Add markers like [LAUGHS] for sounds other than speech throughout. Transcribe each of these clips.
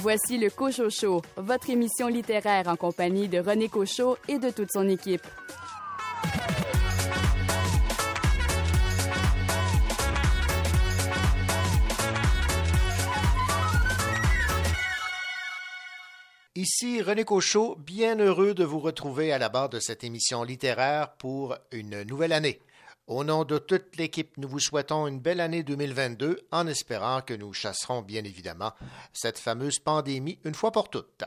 Voici le Cochot Show, votre émission littéraire en compagnie de René Cochot et de toute son équipe. Ici René Cochot, bien heureux de vous retrouver à la barre de cette émission littéraire pour une nouvelle année. Au nom de toute l'équipe, nous vous souhaitons une belle année 2022 en espérant que nous chasserons bien évidemment cette fameuse pandémie une fois pour toutes.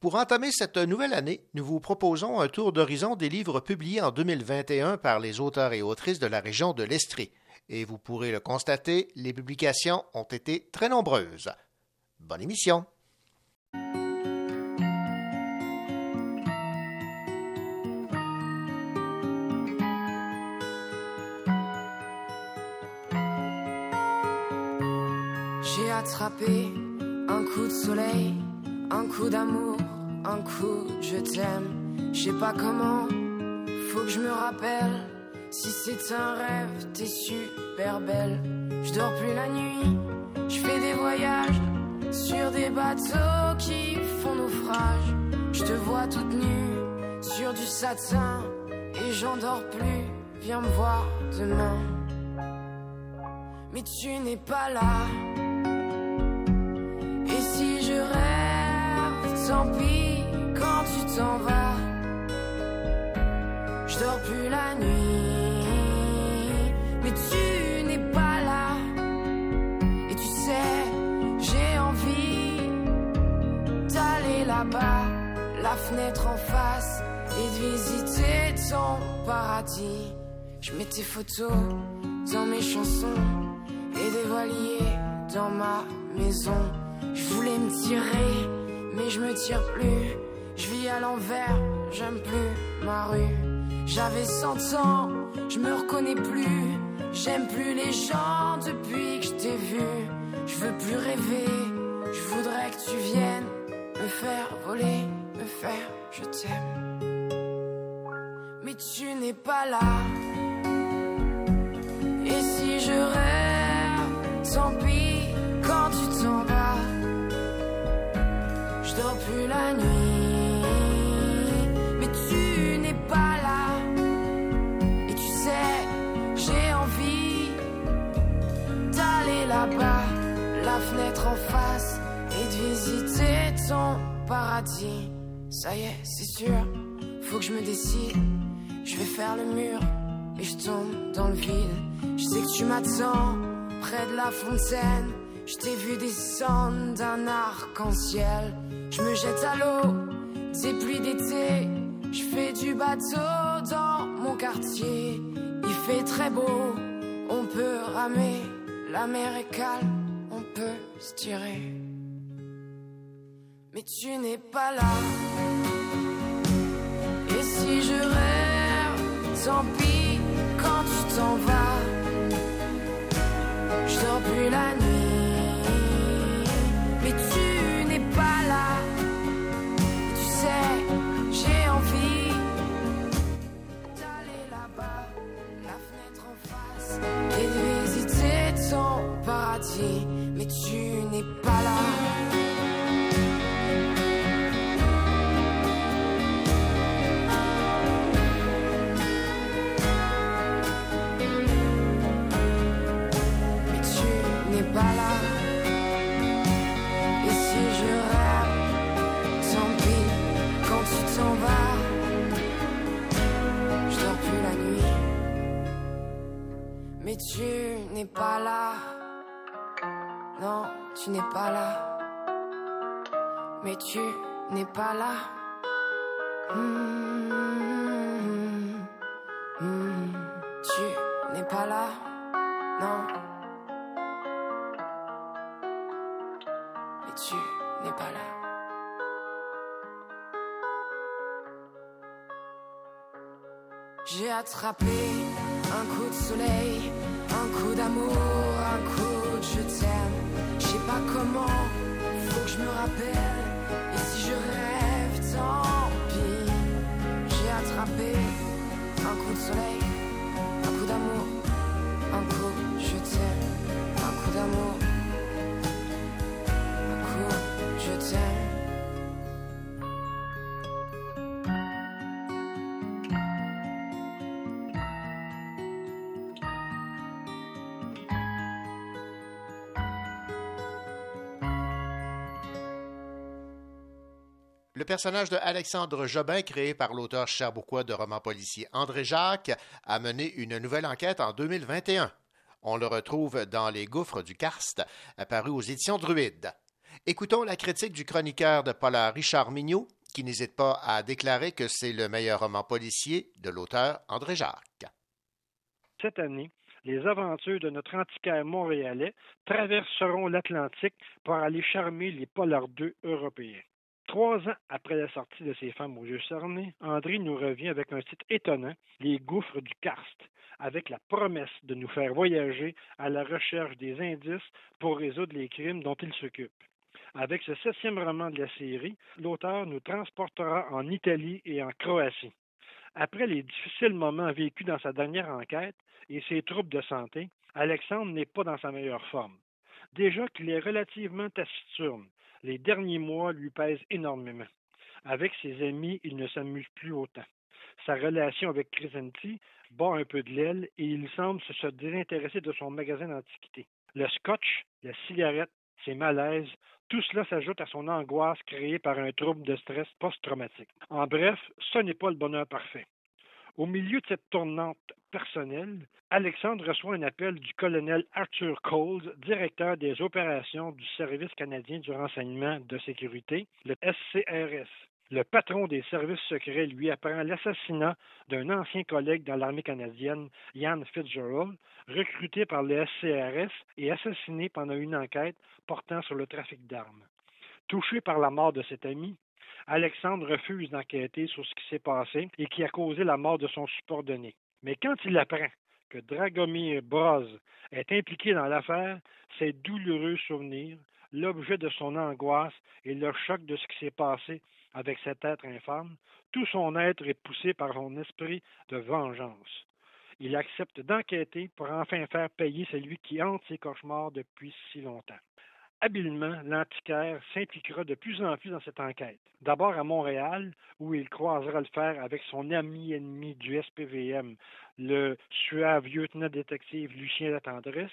Pour entamer cette nouvelle année, nous vous proposons un tour d'horizon des livres publiés en 2021 par les auteurs et autrices de la région de l'Estrie. Et vous pourrez le constater, les publications ont été très nombreuses. Bonne émission! Attraper un coup de soleil, un coup d'amour, un coup je t'aime. Je sais pas comment, faut que je me rappelle. Si c'est un rêve, t'es super belle. Je dors plus la nuit, je fais des voyages sur des bateaux qui font naufrage. Je te vois toute nue sur du satin et j'en dors plus. Viens me voir demain. Mais tu n'es pas là tant pis quand tu t'en vas. Je dors plus la nuit, mais tu n'es pas là. Et tu sais, j'ai envie d'aller là-bas, la fenêtre en face, et de visiter ton paradis. Je mets tes photos dans mes chansons et des voiliers dans ma maison. Je voulais me tirer, mais je me tire plus. Je vis à l'envers, j'aime plus ma rue. J'avais 100 ans, je me reconnais plus. J'aime plus les gens depuis que je t'ai vu. Je veux plus rêver, je voudrais que tu viennes me faire voler, me faire je t'aime. Mais tu n'es pas là. Et si je rêve, tant pis quand tu t'en vas dors plus la nuit. Mais tu n'es pas là. Et tu sais, j'ai envie d'aller là-bas, la fenêtre en face, et de visiter ton paradis. Ça y est, c'est sûr, faut que je me décide. Je vais faire le mur et je tombe dans le vide. Je sais que tu m'attends près de la fontaine. Je t'ai vu descendre d'un arc-en-ciel. Je me jette à l'eau, c'est pluies d'été. Je fais du bateau dans mon quartier. Il fait très beau, on peut ramer. La mer est calme, on peut se tirer. Mais tu n'es pas là. Et si je rêve, tant pis quand tu t'en vas. Je dors plus la nuit. N'es pas là. Non, tu n'es pas là. Mais tu n'es pas là. Hmm, hmm, tu n'es pas là. Non. Mais tu n'es pas là. J'ai attrapé un coup de soleil, un coup d'amour, un coup de je t'aime. Je sais pas comment, faut que je me rappelle. Et si je rêve, tant pis. J'ai attrapé un coup de soleil, un coup d'amour, un coup je t'aime, un coup d'amour, Le personnage de Alexandre Jobin, créé par l'auteur cherbourgois de romans policiers André Jacques, a mené une nouvelle enquête en 2021. On le retrouve dans Les Gouffres du Karst, apparu aux éditions Druide. Écoutons la critique du chroniqueur de Polar Richard Mignot, qui n'hésite pas à déclarer que c'est le meilleur roman policier de l'auteur André Jacques. Cette année, les aventures de notre antiquaire montréalais traverseront l'Atlantique pour aller charmer les polardeux européens. Trois ans après la sortie de ces femmes aux yeux cernés, André nous revient avec un titre étonnant, Les gouffres du karst, avec la promesse de nous faire voyager à la recherche des indices pour résoudre les crimes dont il s'occupe. Avec ce septième roman de la série, l'auteur nous transportera en Italie et en Croatie. Après les difficiles moments vécus dans sa dernière enquête et ses troubles de santé, Alexandre n'est pas dans sa meilleure forme. Déjà qu'il est relativement taciturne, les derniers mois lui pèsent énormément. Avec ses amis, il ne s'amuse plus autant. Sa relation avec Crescenti bat un peu de l'aile et il semble se désintéresser de son magasin d'antiquités. Le scotch, la cigarette, ses malaises, tout cela s'ajoute à son angoisse créée par un trouble de stress post-traumatique. En bref, ce n'est pas le bonheur parfait. Au milieu de cette tournante personnelle, Alexandre reçoit un appel du colonel Arthur Coles, directeur des opérations du Service canadien du renseignement de sécurité, le SCRS. Le patron des services secrets lui apprend l'assassinat d'un ancien collègue dans l'armée canadienne, Ian Fitzgerald, recruté par le SCRS et assassiné pendant une enquête portant sur le trafic d'armes. Touché par la mort de cet ami, Alexandre refuse d'enquêter sur ce qui s'est passé et qui a causé la mort de son subordonné. Mais quand il apprend que Dragomir Broz est impliqué dans l'affaire, ses douloureux souvenirs, l'objet de son angoisse et le choc de ce qui s'est passé avec cet être infâme, tout son être est poussé par son esprit de vengeance. Il accepte d'enquêter pour enfin faire payer celui qui hante ses cauchemars depuis si longtemps. Habilement, l'antiquaire s'impliquera de plus en plus dans cette enquête. D'abord à Montréal, où il croisera le fer avec son ami ennemi du SPVM, le suave lieutenant détective Lucien Latendresse,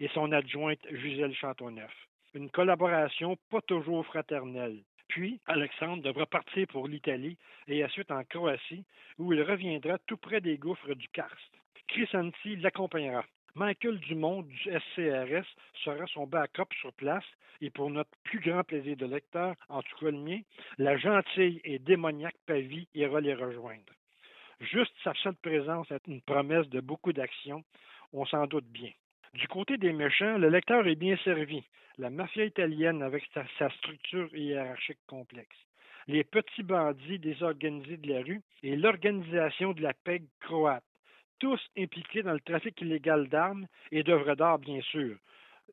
et son adjointe Gisèle Châteauneuf. Une collaboration pas toujours fraternelle. Puis, Alexandre devra partir pour l'Italie et ensuite en Croatie, où il reviendra tout près des gouffres du Karst. Crescenti l'accompagnera. Michael Dumont du SCRS sera son backup sur place et pour notre plus grand plaisir de lecteur, en tout cas le mien, la gentille et démoniaque Pavie ira les rejoindre. Juste sa seule présence est une promesse de beaucoup d'actions, on s'en doute bien. Du côté des méchants, le lecteur est bien servi. La mafia italienne avec sa, sa structure hiérarchique complexe les petits bandits désorganisés de la rue et l'organisation de la PEG croate tous impliqués dans le trafic illégal d'armes et d'œuvres d'art, bien sûr.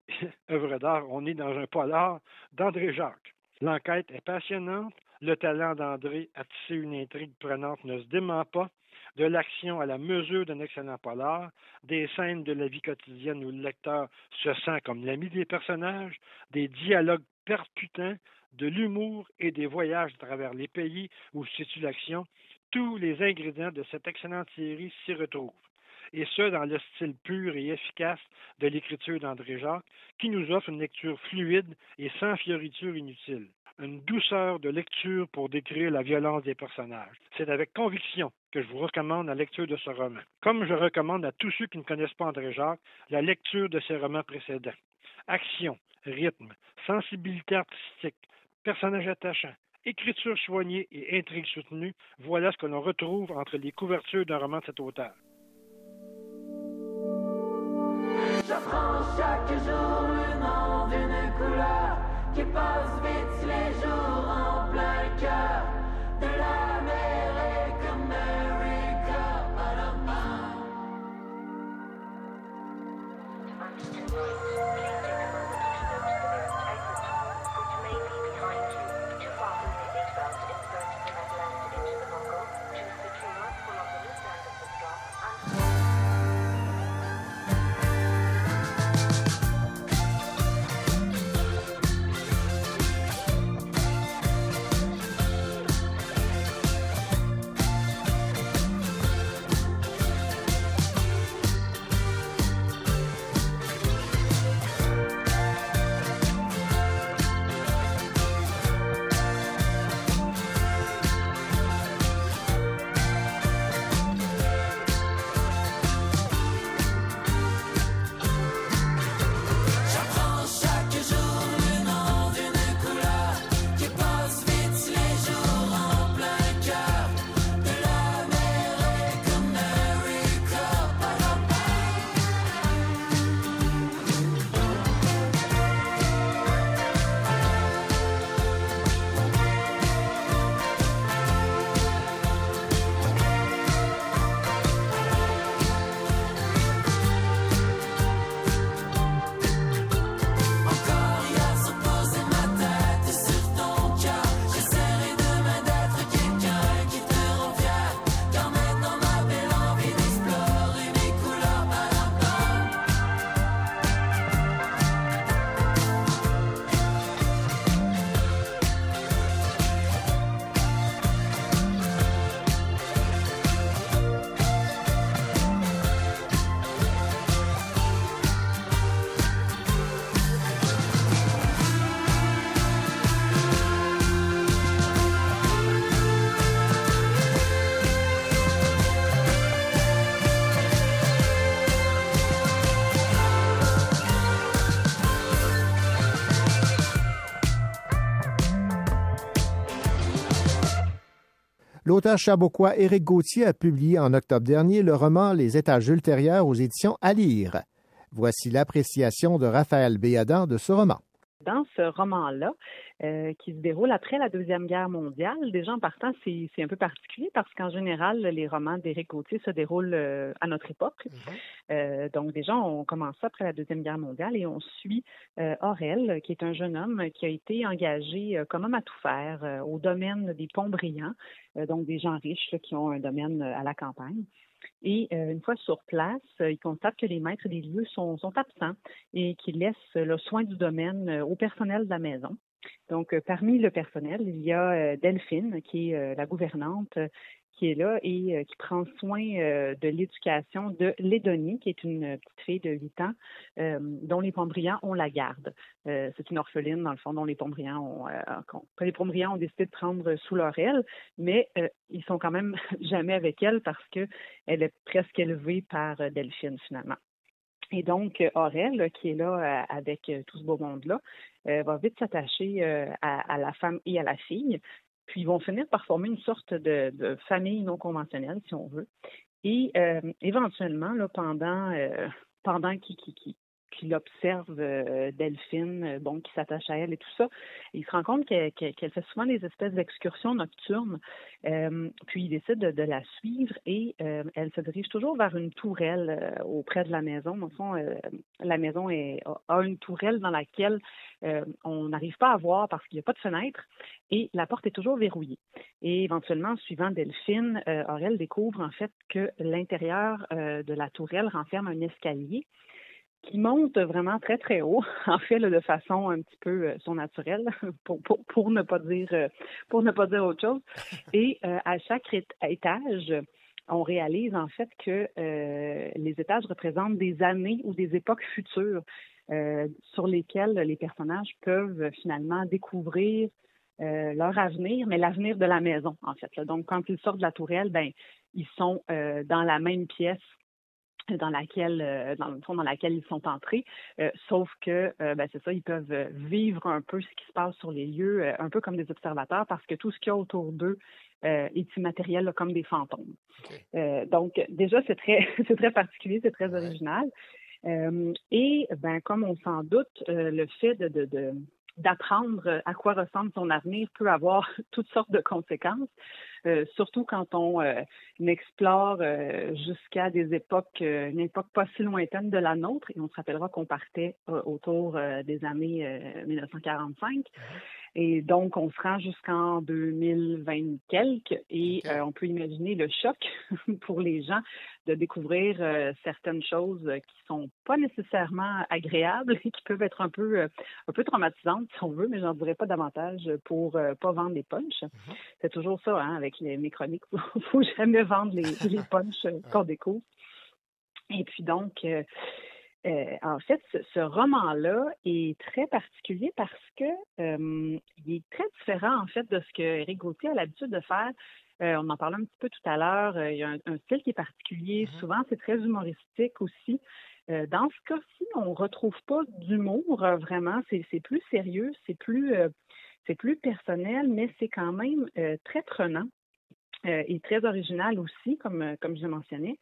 [LAUGHS] œuvres d'art, on est dans un polar d'André Jacques. L'enquête est passionnante. Le talent d'André à tisser une intrigue prenante ne se dément pas. De l'action à la mesure d'un excellent polar, des scènes de la vie quotidienne où le lecteur se sent comme l'ami des personnages, des dialogues percutants, de l'humour et des voyages à travers les pays où se situe l'action, tous les ingrédients de cette excellente série s'y retrouvent, et ce, dans le style pur et efficace de l'écriture d'André Jacques, qui nous offre une lecture fluide et sans fioritures inutiles. Une douceur de lecture pour décrire la violence des personnages. C'est avec conviction que je vous recommande la lecture de ce roman. Comme je recommande à tous ceux qui ne connaissent pas André Jacques la lecture de ses romans précédents. Action, rythme, sensibilité artistique, personnages attachants, écriture soignée et intrigue soutenue, voilà ce que l'on retrouve entre les couvertures d'un roman de cet auteur. Chaque jour le nom d'une couleur qui passe vite les jours en plein cœur L'auteur chaboquois Éric Gauthier a publié en octobre dernier le roman Les étages ultérieurs aux éditions à lire. Voici l'appréciation de Raphaël Béadan de ce roman dans ce roman-là, euh, qui se déroule après la Deuxième Guerre mondiale. Déjà, en partant, c'est un peu particulier parce qu'en général, les romans d'Éric Gauthier se déroulent euh, à notre époque. Mhm. Euh, donc, déjà, on commence après la Deuxième Guerre mondiale et on suit Aurel, qui est un jeune homme qui a été engagé comme homme à tout faire au domaine des ponts brillants, donc des gens riches qui ont un domaine à la campagne. Et euh, une fois sur place, euh, il constate que les maîtres des lieux sont, absents et qu'il laisse le soin du domaine euh, au personnel de la maison. Donc, parmi le personnel, il y a Delphine, qui est la gouvernante, qui est là et euh, qui prend soin euh, de l'éducation de Lédonie, qui est une petite fille de 8 ans, euh, dont les Pombrians ont la garde. c'est une orpheline, dans le fond, dont les Pombrians ont, les ont décidé de prendre sous leur aile, mais ils sont quand même [LAUGHS] jamais avec elle parce qu'elle est presque élevée par Delphine, finalement. Et donc, Aurel, qui est là avec tout ce beau monde-là, va vite s'attacher à, la femme et à la fille. Puis ils vont finir par former une sorte de, famille non conventionnelle, si on veut. Et euh, éventuellement, là, pendant, euh, pendant qu'ils qu'il observe euh, Delphine, euh, bon, qui s'attache à elle et tout ça. il se rend compte qu'elle fait souvent des espèces d'excursions nocturnes. Euh, puis il décide de, la suivre et elle se dirige toujours vers une tourelle auprès de la maison. Dans le fond, la maison a une tourelle dans laquelle on n'arrive pas à voir parce qu'il n'y a pas de fenêtre et la porte est toujours verrouillée. Et éventuellement, suivant Delphine, Aurel découvre en fait que l'intérieur de la tourelle renferme un escalier qui monte vraiment très, très haut, [LAUGHS] en fait, de façon un petit peu euh, surnaturelle, [LAUGHS] pour, pour, ne pas dire euh, pour ne pas dire autre chose. Et euh, à chaque étage, on réalise en fait que les étages représentent des années ou des époques futures sur lesquelles les personnages peuvent finalement découvrir leur avenir, mais l'avenir de la maison, en fait. Donc, quand ils sortent de la tourelle, ben, ils sont dans la même pièce dans laquelle euh, dans le fond dans laquelle ils sont entrés. Euh, sauf que euh, ben, c'est ça ils peuvent vivre un peu ce qui se passe sur les lieux un peu comme des observateurs parce que tout ce qu'il y a autour d'eux est immatériel comme des fantômes. Donc déjà c'est très [LAUGHS] c'est très particulier c'est très original. Et ben comme on s'en doute le fait de, de d'apprendre à quoi ressemble son avenir peut avoir [LAUGHS] toutes sortes de conséquences, euh, surtout quand on euh, explore euh, jusqu'à des époques, une époque pas si lointaine de la nôtre, et on se rappellera qu'on partait autour des années 1945. Et donc, on se rend jusqu'en 2020 quelques et euh, on peut imaginer le choc [LAUGHS] pour les gens de découvrir euh, certaines choses qui sont pas nécessairement agréables et qui peuvent être un peu euh, un peu traumatisantes si on veut, mais j'en dirais pas davantage pour pas vendre des punchs. Mm-hmm. C'est toujours ça, hein, avec les, mes chroniques, [LAUGHS] faut, faut jamais vendre les, les [LAUGHS] punchs qu'on découvre. Et puis donc, euh, en fait, ce, roman-là est très particulier parce que euh, il est très différent en fait de ce que Eric Gauthier a l'habitude de faire. Euh, on en parlait un petit peu tout à l'heure. il y a un, style qui est particulier. Mm-hmm. Souvent, c'est très humoristique aussi. dans ce cas-ci, on retrouve pas d'humour vraiment. C'est plus sérieux, c'est plus c'est plus personnel, mais c'est quand même très prenant et très original aussi, comme comme je mentionnais.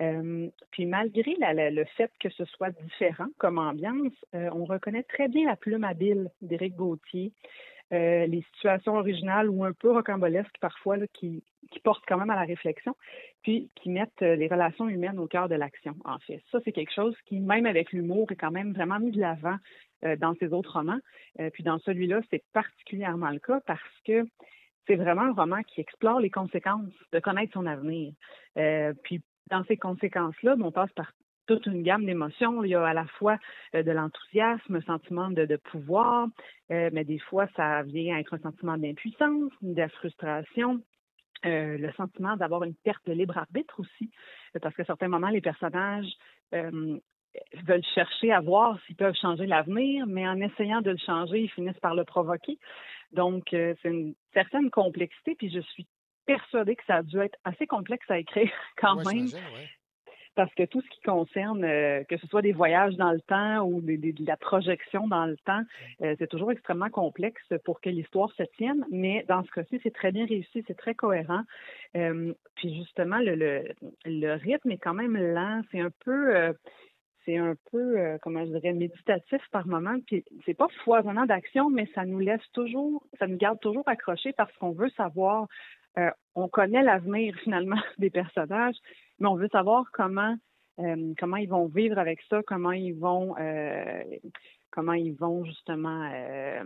Euh, puis malgré le fait que ce soit différent comme ambiance, euh, on reconnaît très bien la plume habile d'Éric Gauthier, euh, les situations originales ou un peu rocambolesques parfois qui, portent quand même à la réflexion, puis qui mettent les relations humaines au cœur de l'action, en fait. Ça, c'est quelque chose qui, même avec l'humour, est quand même vraiment mis de l'avant dans ses autres romans. puis dans celui-là, c'est particulièrement le cas parce que c'est vraiment un roman qui explore les conséquences de connaître son avenir. puis dans ces conséquences-là, on passe par toute une gamme d'émotions. Il y a à la fois euh, de l'enthousiasme, un sentiment de, pouvoir, euh, mais des fois, ça vient être un sentiment d'impuissance, de frustration, euh, le sentiment d'avoir une perte de libre arbitre aussi, parce qu'à certains moments, les personnages veulent chercher à voir s'ils peuvent changer l'avenir, mais en essayant de le changer, ils finissent par le provoquer. Donc, c'est une certaine complexité, puis je suis persuadée que ça a dû être assez complexe à écrire [LAUGHS] quand même. parce que tout ce qui concerne, euh, que ce soit des voyages dans le temps ou de la projection dans le temps, euh, c'est toujours extrêmement complexe pour que l'histoire se tienne, mais dans ce cas-ci, c'est très bien réussi, c'est très cohérent. Euh, puis justement, le, le, le, rythme est quand même lent, c'est un peu c'est un peu, comment je dirais, méditatif par moment. Puis c'est pas foisonnant d'action, mais ça nous laisse toujours, ça nous garde toujours accrochés parce qu'on veut savoir. On connaît l'avenir finalement [LAUGHS] des personnages, mais on veut savoir comment euh, comment ils vont vivre avec ça, comment ils vont euh, comment ils vont justement euh,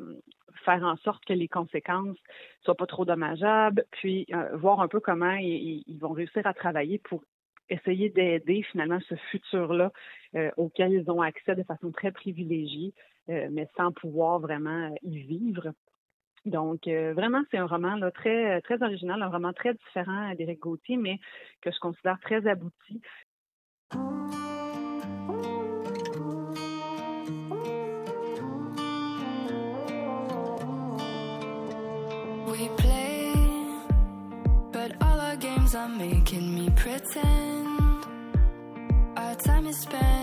faire en sorte que les conséquences soient pas trop dommageables, puis voir un peu comment ils, vont réussir à travailler pour essayer d'aider finalement ce futur-là auquel ils ont accès de façon très privilégiée, mais sans pouvoir vraiment y vivre. Donc, euh, vraiment, c'est un roman là, très, original, un roman très différent d'Éric Gauthier, mais que je considère très abouti. But all our games are making me pretend. Our time is spent,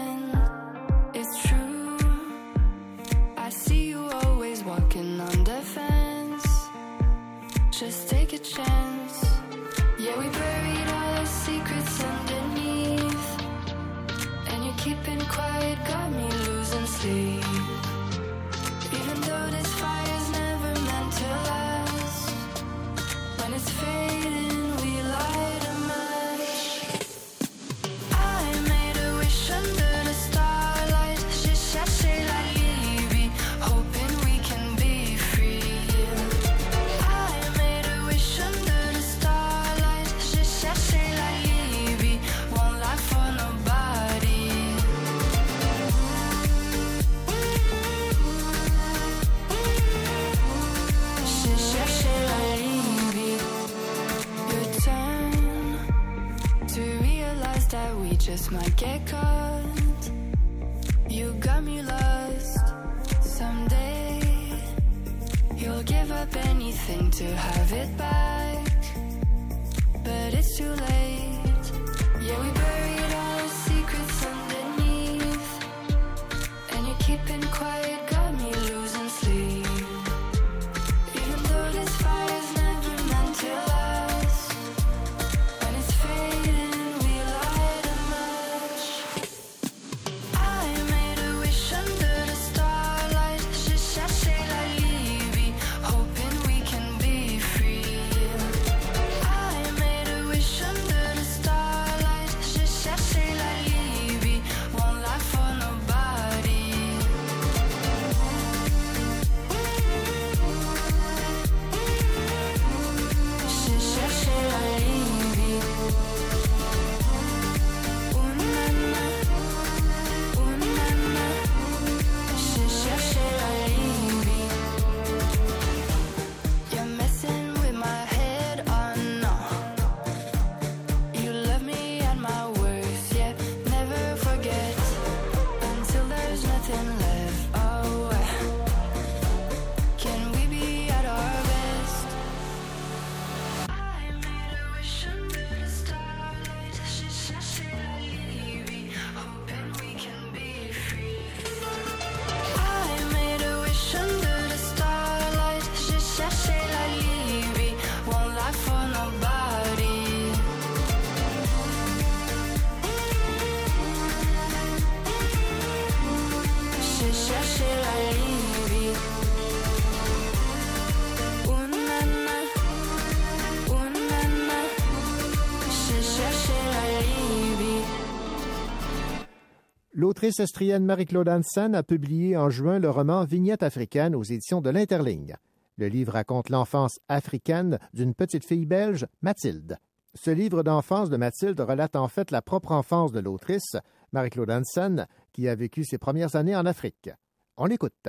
L'autrice estrienne Marie-Claude Hansen a publié en juin le roman Vignette africaine aux éditions de l'Interligne. Le livre raconte l'enfance africaine d'une petite fille belge, Mathilde. Ce livre d'enfance de Mathilde relate en fait la propre enfance de l'autrice, Marie-Claude Hansen, qui a vécu ses premières années en Afrique. On l'écoute.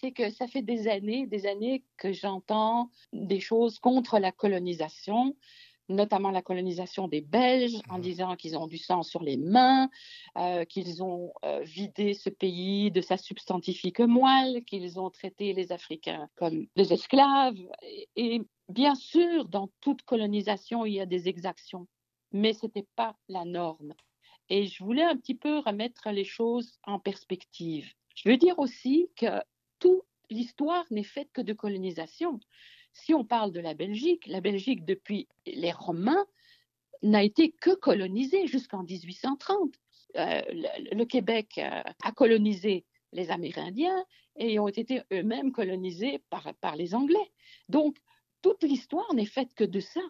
c'est que ça fait des années, des années que j'entends des choses contre la colonisation, notamment la colonisation des Belges, en disant qu'ils ont du sang sur les mains, euh, qu'ils ont euh, vidé ce pays de sa substantifique moelle, qu'ils ont traité les Africains comme des esclaves. Et, et bien sûr, dans toute colonisation, il y a des exactions, mais ce n'était pas la norme. Et je voulais un petit peu remettre les choses en perspective. Je veux dire aussi que toute l'histoire n'est faite que de colonisation. Si on parle de la Belgique, la Belgique, depuis les Romains, n'a été que colonisée jusqu'en 1830. Euh, le, Québec euh, a colonisé les Amérindiens et ont été eux-mêmes colonisés par, par les Anglais. Donc, toute l'histoire n'est faite que de ça.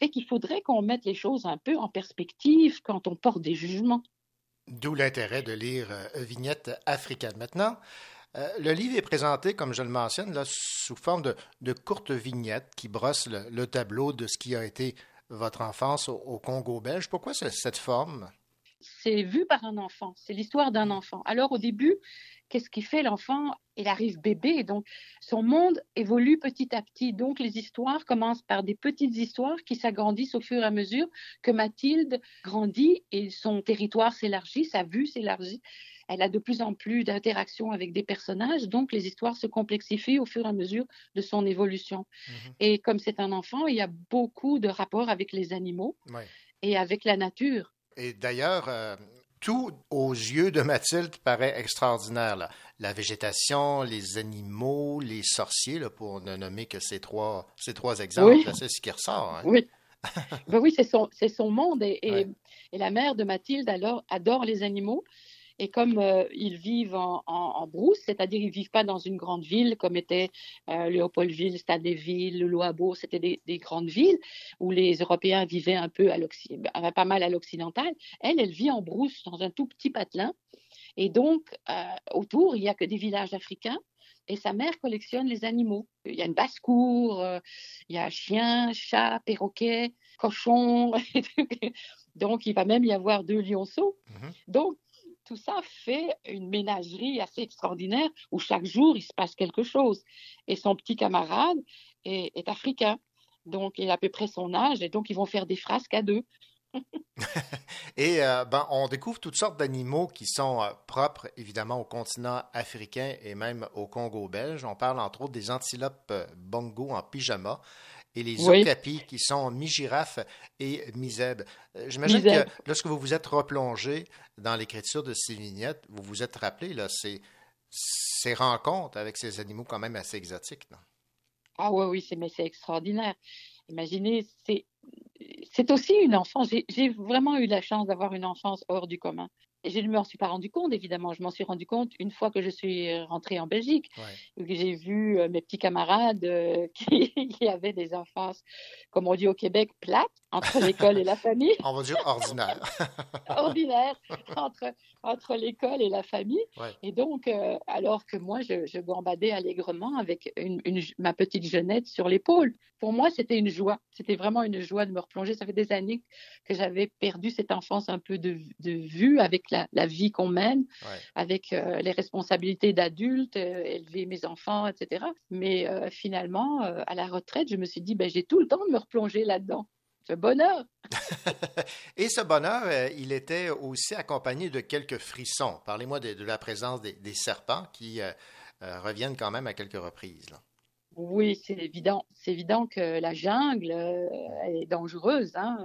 Et qu'il faudrait qu'on mette les choses un peu en perspective quand on porte des jugements. D'où l'intérêt de lire euh, Vignette africaine. Maintenant, euh, le livre est présenté, comme je le mentionne, là, sous forme de, courtes vignettes qui brossent le, tableau de ce qui a été votre enfance au, Congo belge. Pourquoi cette forme? C'est vu par un enfant, c'est l'histoire d'un enfant. Alors au début, qu'est-ce qui fait l'enfant? Il arrive bébé, donc son monde évolue petit à petit. Donc les histoires commencent par des petites histoires qui s'agrandissent au fur et à mesure que Mathilde grandit et son territoire s'élargit, sa vue s'élargit elle a de plus en plus d'interactions avec des personnages, donc les histoires se complexifient au fur et à mesure de son évolution. Mhm. Et comme c'est un enfant, il y a beaucoup de rapports avec les animaux et avec la nature. Et d'ailleurs, euh, tout aux yeux de Mathilde paraît extraordinaire. La végétation, les animaux, les sorciers, pour ne nommer que ces trois, ces trois exemples, c'est ce qui ressort. Hein. Oui. [LAUGHS] ben oui, c'est son, son, monde. Et, et, et, la mère de Mathilde alors, adore les animaux. Et comme euh, ils vivent en, brousse, c'est-à-dire ils vivent pas dans une grande ville comme était euh, Léopoldville, Stade-des-Villes, Loabo, c'était des, grandes villes où les Européens vivaient un peu à pas mal à l'occidental. Elle, elle vit en brousse dans un tout petit patelin. Et donc, euh, autour, il n'y a que des villages africains. Et sa mère collectionne les animaux. Il y a une basse-cour, il y a chien, chat, perroquet, cochon. [LAUGHS] donc, il va même y avoir deux lionceaux. Mm-hmm. Donc, tout ça fait une ménagerie assez extraordinaire où chaque jour il se passe quelque chose. Et son petit camarade est, africain, donc il a à peu près son âge, et donc ils vont faire des frasques à deux. [LAUGHS] et euh, ben, on découvre toutes sortes d'animaux qui sont euh, propres évidemment au continent africain et même au Congo belge. On parle entre autres des antilopes euh, bongo en pyjama et les okapis qui sont mi-girafe et mi-zèbre. Euh, j'imagine que lorsque vous vous êtes replongé dans l'écriture de ces vignettes, vous vous êtes rappelé là, ces, ces rencontres avec ces animaux quand même assez exotiques. Non? Ah oui, oui, c'est, mais c'est extraordinaire. Imaginez, c'est, c'est aussi une enfance. j'ai vraiment eu la chance d'avoir une enfance hors du commun je ne m'en suis pas rendu compte, évidemment. Je m'en suis rendu compte une fois que je suis rentrée en Belgique, que j'ai vu euh, mes petits camarades euh, [LAUGHS] qui, avaient des enfances, comme on dit au Québec, plates entre l'école et la famille. [LAUGHS] On va dire ordinaire. [LAUGHS] ordinaire entre, entre l'école et la famille. Et donc, euh, alors que moi, je, je gambadais allègrement avec une, ma petite jeunette sur l'épaule. Pour moi, c'était une joie. C'était vraiment une joie de me replonger. Ça fait des années que j'avais perdu cette enfance un peu de, de vue avec la, vie qu'on mène, avec euh, les responsabilités d'adulte, euh, élever mes enfants, etc. Mais finalement, à la retraite, je me suis dit, ben, j'ai tout le temps de me replonger là-dedans ce bonheur. [LAUGHS] Et ce bonheur, euh, il était aussi accompagné de quelques frissons. Parlez-moi de, la présence des, serpents qui euh, euh, reviennent quand même à quelques reprises. Oui, c'est évident. C'est évident que la jungle est dangereuse hein,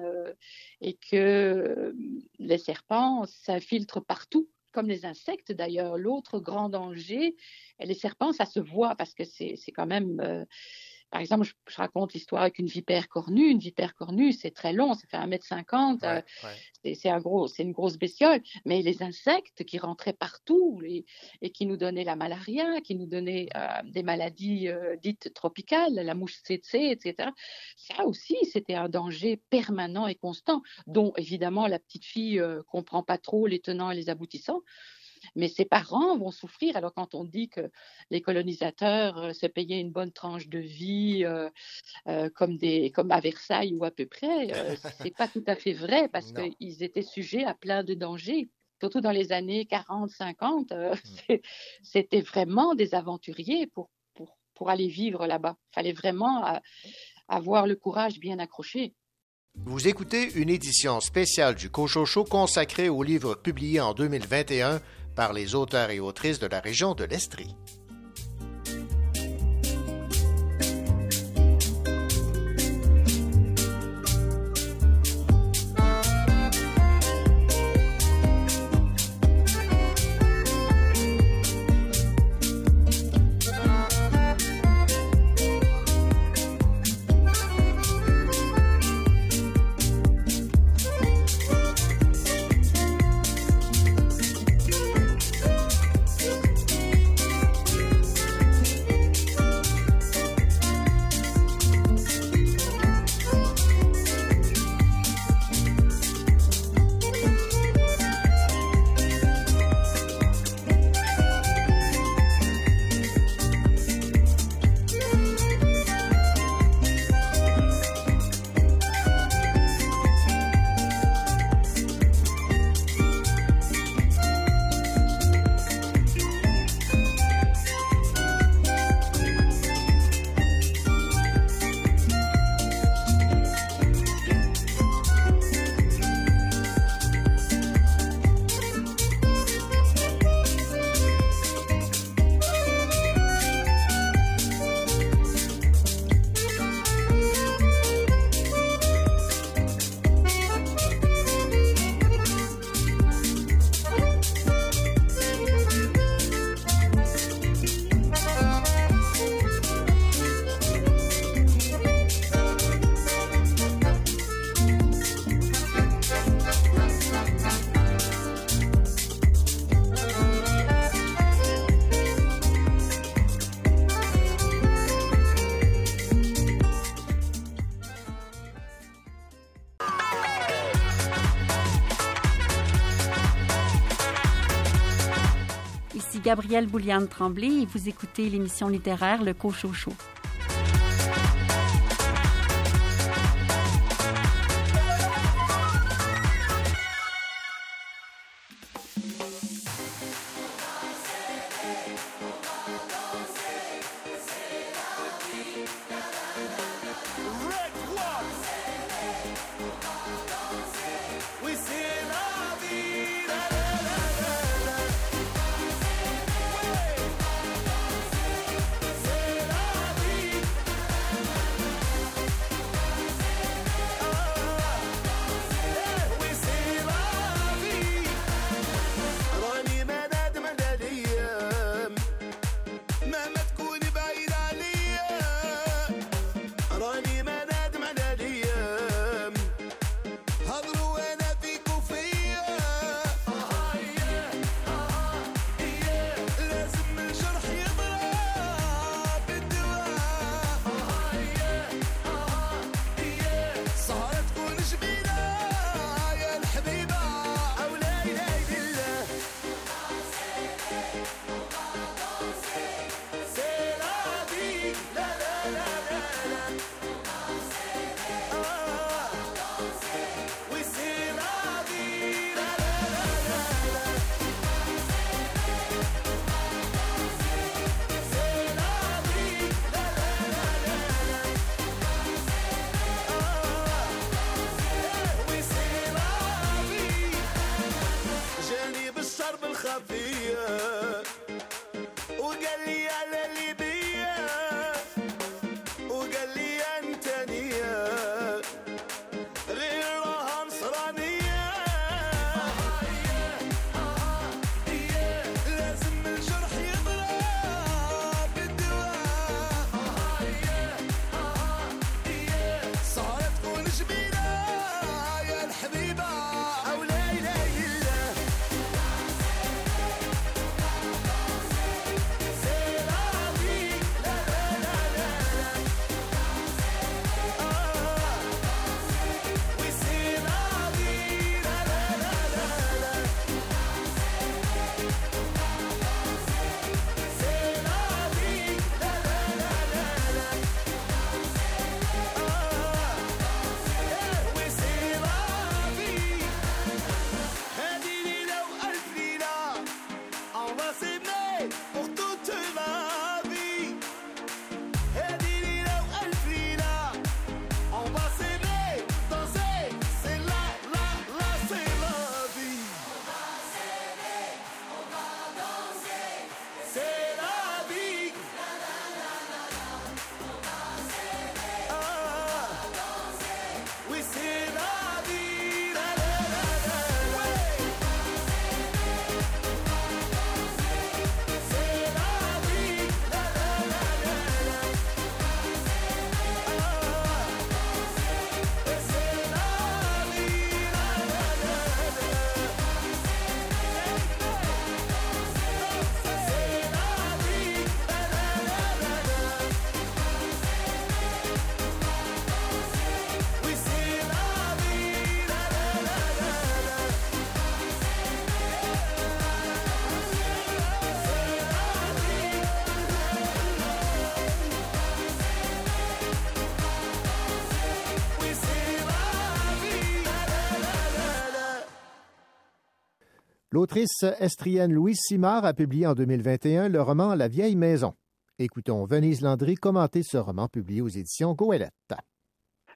et que les serpents s'infiltrent partout, comme les insectes d'ailleurs. L'autre grand danger, les serpents, ça se voit parce que c'est quand même par exemple, je, raconte l'histoire avec une vipère cornue. Une vipère cornue, c'est très long, ça fait 1m50. Euh, c'est un gros, c'est une grosse bestiole. Mais les insectes qui rentraient partout et qui nous donnaient la malaria, qui nous donnaient euh, des maladies euh, dites tropicales, la mouche tsetse, etc. Ça aussi, c'était un danger permanent et constant, dont évidemment la petite fille comprend pas trop les tenants et les aboutissants mais ses parents vont souffrir. Alors quand on dit que les colonisateurs euh, se payaient une bonne tranche de vie euh, euh, comme, des, comme à Versailles ou à peu près, [LAUGHS] ce n'est pas tout à fait vrai parce qu'ils étaient sujets à plein de dangers surtout dans les années 40, 50, mmh. c'était vraiment des aventuriers pour, pour, pour aller vivre là-bas. Il fallait vraiment avoir le courage bien accroché. Vous écoutez une édition spéciale du Cochocho consacrée au livre publié en 2021 par les auteurs et autrices de la région de l'Estrie. Gabrielle Bouliane-Tremblay. Et vous écoutez l'émission littéraire Le Cochot L'autrice estrienne Louise Simard a publié en 2021 le roman La vieille maison. Écoutons Venise Landry commenter ce roman publié aux éditions Goélette.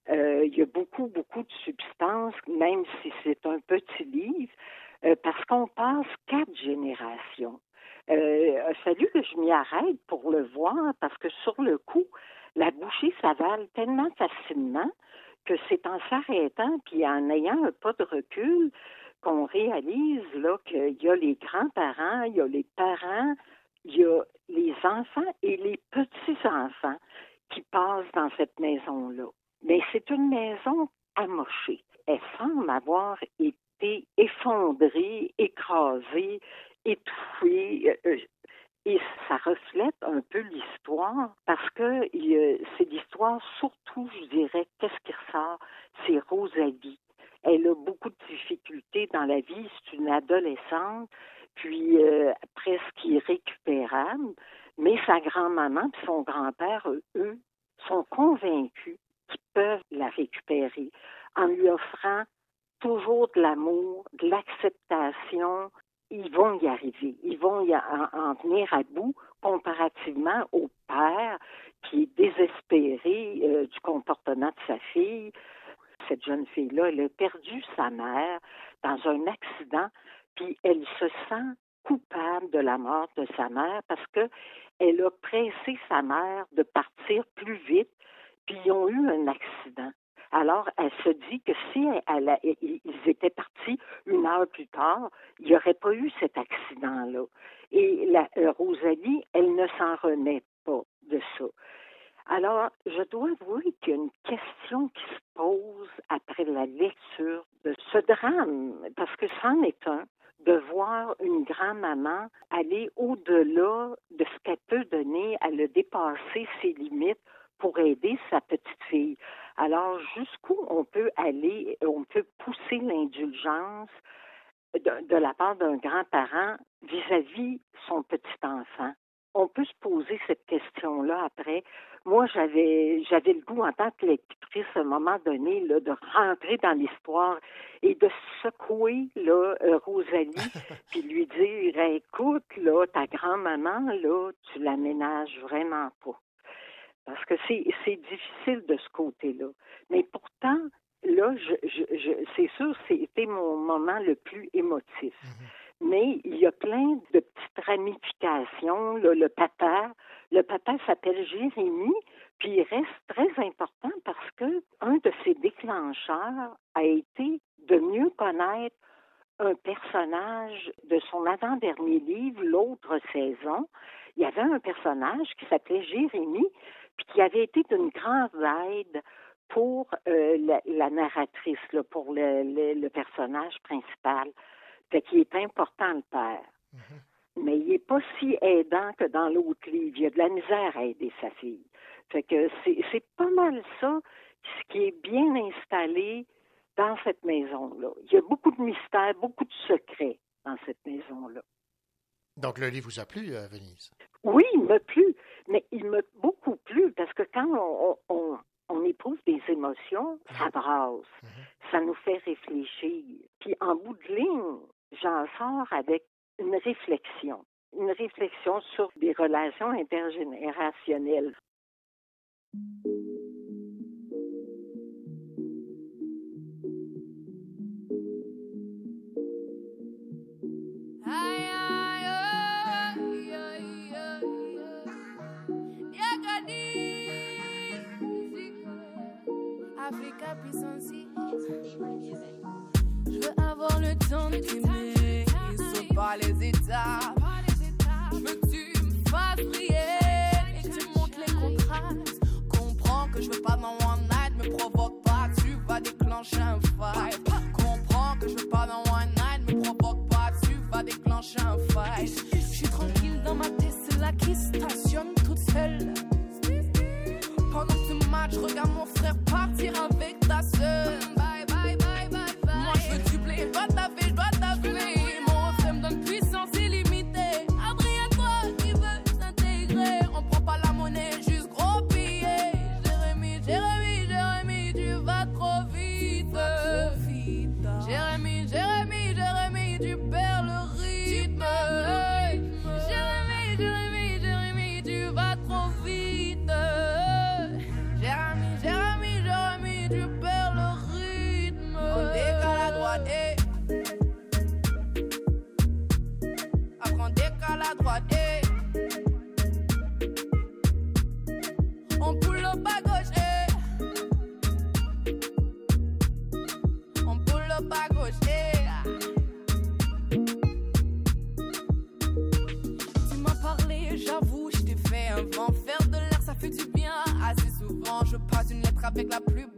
Euh, il y a beaucoup, beaucoup de substance, même si c'est un petit livre, euh, parce qu'on passe quatre générations. Euh, il a fallu que je m'y arrête pour le voir, parce que sur le coup, la bouchée s'avale tellement facilement que c'est en s'arrêtant puis en ayant un pas de recul qu'on réalise là qu'il y a les grands-parents, il y a les parents, il y a les enfants et les petits-enfants qui passent dans cette maison-là. Mais c'est une maison amochée. Elle semble avoir été effondrée, écrasée, étouffée. Euh, et ça reflète un peu l'histoire parce que c'est l'histoire, surtout, je dirais, qu'est-ce qui ressort? C'est Rosalie elle a beaucoup de difficultés dans la vie. C'est une adolescente puis euh, presque irrécupérable. Mais sa grand-maman et son grand-père, eux, sont convaincus qu'ils peuvent la récupérer en lui offrant toujours de l'amour, de l'acceptation. Ils vont y arriver. Ils vont y en, venir à bout comparativement au père qui est désespéré euh, du comportement de sa fille. Cette jeune fille-là, elle a perdu sa mère dans un accident, puis elle se sent coupable de la mort de sa mère parce que elle a pressé sa mère de partir plus vite, puis ils ont eu un accident. Alors, elle se dit que si elle, ils étaient partis une heure plus tard, il n'y aurait pas eu cet accident-là. Et euh, Rosalie, elle ne s'en remet pas de ça. Alors, je dois avouer qu'il y a une question qui se pose après la lecture de ce drame, parce que c'en est un, de voir une grand-maman aller au-delà de ce qu'elle peut donner, à le dépasser ses limites pour aider sa petite fille. Alors, jusqu'où on peut aller, on peut pousser l'indulgence de, la part d'un grand-parent vis-à-vis son petit enfant? On peut se poser cette question-là après. Moi, j'avais j'avais le goût en tant que lectrice à un moment donné là, de rentrer dans l'histoire et de secouer là, euh, Rosalie, [LAUGHS] puis lui dire écoute, là, ta grand-maman, là, tu l'aménages vraiment pas. Parce que c'est, c'est difficile de ce côté-là. Mais pourtant, là, je, je, c'est sûr, c'était mon moment le plus émotif. Mhm. Mais il y a plein de petites ramifications. le papa, le papa s'appelle Jérémie, puis il reste très important parce que un de ses déclencheurs a été de mieux connaître un personnage de son avant-dernier livre, L'autre saison. Il y avait un personnage qui s'appelait Jérémie, puis qui avait été d'une grande aide pour euh, la, narratrice, pour le, personnage principal. Fait qu'il est important, le père. Mm-hmm. Mais il n'est pas si aidant que dans l'autre livre. Il y a de la misère à aider sa fille. Fait que c'est pas mal ça, ce qui est bien installé dans cette maison-là. Il y a beaucoup de mystères, beaucoup de secrets dans cette maison-là. Donc le livre vous a plu, euh, Venise? Oui, il m'a plu, mais il m'a beaucoup plu parce que quand on, on, éprouve des émotions, ça brasse, mhm. ça nous fait réfléchir. Puis en bout de ligne, j'en sors avec une réflexion, une réflexion sur des relations intergénérationnelles. Je veux avoir le temps de t'aimer, sauf pas les étapes. Que tu me fasses briller et tu montres les contrastes. Comprends que je veux pas dans one night, me provoque pas, tu vas déclencher un fight. Comprends que je veux pas dans one night, me provoque pas, tu vas déclencher un fight. Je suis tranquille dans ma là qui stationne toute seule. Pendant ce match, regarde mon frère partir avec ta what got that feeling, what that feeling. Avec la plus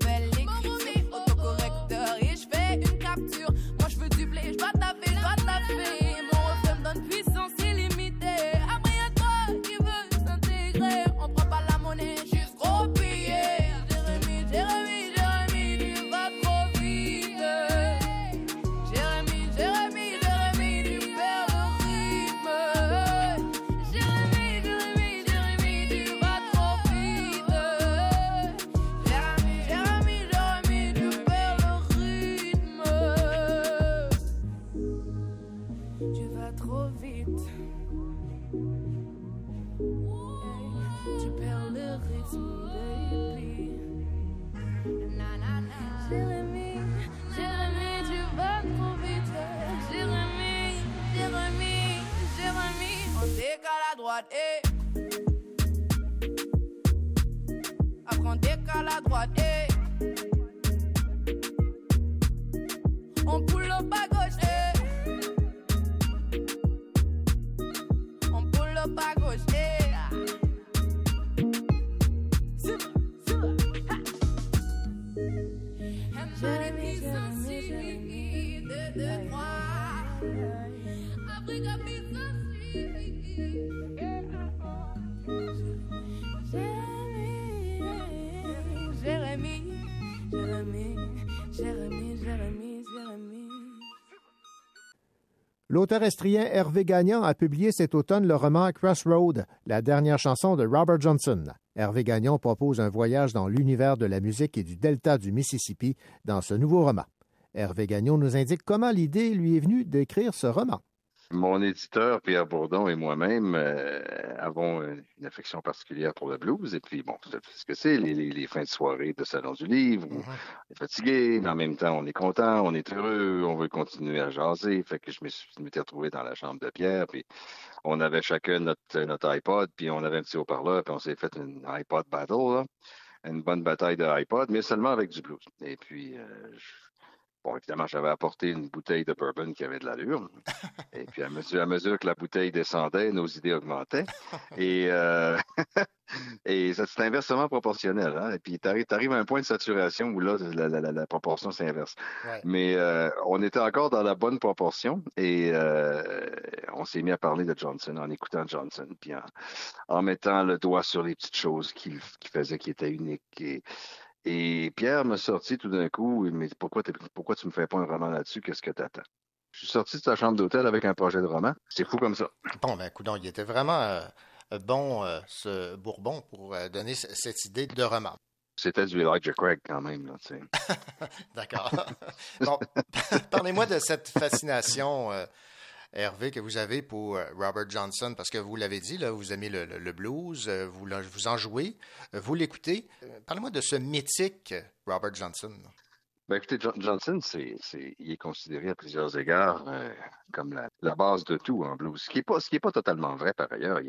L'auteur estrien Hervé Gagnon a publié cet automne le roman Crossroad, la dernière chanson de Robert Johnson. Hervé Gagnon propose un voyage dans l'univers de la musique et du delta du Mississippi dans ce nouveau roman. Hervé Gagnon nous indique comment l'idée lui est venue d'écrire ce roman. Mon éditeur, Pierre Bourdon, et moi-même euh, avons une affection particulière pour le blues. Et puis, bon, vous savez ce que c'est, les, les, les, fins de soirée de Salon du Livre. où On est fatigué, mais en même temps, on est content, on est heureux, on veut continuer à jaser. Fait que je m'étais retrouvé dans la chambre de Pierre, puis on avait chacun notre, notre iPod, puis on avait un petit haut-parleur, puis on s'est fait une iPod battle, là. une bonne bataille de iPod, mais seulement avec du blues. Et puis, euh, je Bon, évidemment, j'avais apporté une bouteille de bourbon qui avait de l'allure. [LAUGHS] Et puis, à mesure, à mesure que la bouteille descendait, nos idées augmentaient. Et, euh, [LAUGHS] et c'est inversement proportionnel. Hein? Et puis, tu arrives, à un point de saturation où là, la, la, la proportion s'inverse. Ouais. Mais euh, on était encore dans la bonne proportion et euh, on s'est mis à parler de Johnson en écoutant Johnson, puis en, en mettant le doigt sur les petites choses qu'il qui faisait qui étaient uniques. Et, et Pierre m'a sorti tout d'un coup, mais pourquoi, pourquoi tu me fais pas un roman là-dessus? Qu'est-ce que tu attends? Je suis sorti de sa chambre d'hôtel avec un projet de roman. C'est fou comme ça. Bon, ben, coudon, il était vraiment euh, bon, euh, ce Bourbon, pour euh, donner cette idée de roman. C'était du Elijah Craig quand même, là, tu sais. [LAUGHS] D'accord. [LAUGHS] bon, [LAUGHS] parlez-moi de cette fascination, Hervé, que vous avez pour Robert Johnson, parce que vous l'avez dit, là, vous aimez le, le, blues, vous, vous en jouez, vous l'écoutez. Parlez-moi de ce mythique Robert Johnson. Ben, écoutez, John, Johnson, c'est, il est considéré à plusieurs égards euh, comme la, base de tout en blues, ce qui n'est pas, pas totalement vrai par ailleurs.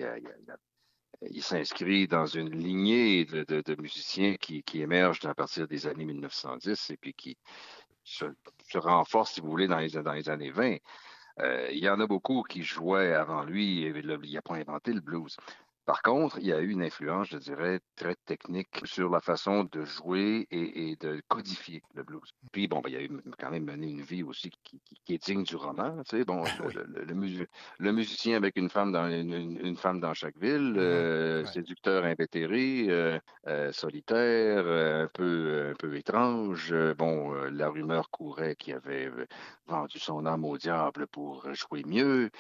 Il, s'inscrit dans une lignée de musiciens qui, qui, émergent à partir des années 1910 et puis qui se, se renforcent, si vous voulez, dans les, dans les années 20. Euh, il y en a beaucoup qui jouaient avant lui, il n'a pas inventé le blues. Par contre, il y a eu une influence, je dirais, très technique sur la façon de jouer et, et de codifier le blues. Puis, bon, ben, il y a eu quand même mené une vie aussi qui, qui, qui est digne du roman. Tu sais, bon, le, le, le, mus le, musicien avec une femme dans une, une femme dans chaque ville, euh, ouais. séducteur invétéré, euh, euh, solitaire, un peu un peu étrange. Bon, la rumeur courait qu'il avait vendu son âme au diable pour jouer mieux.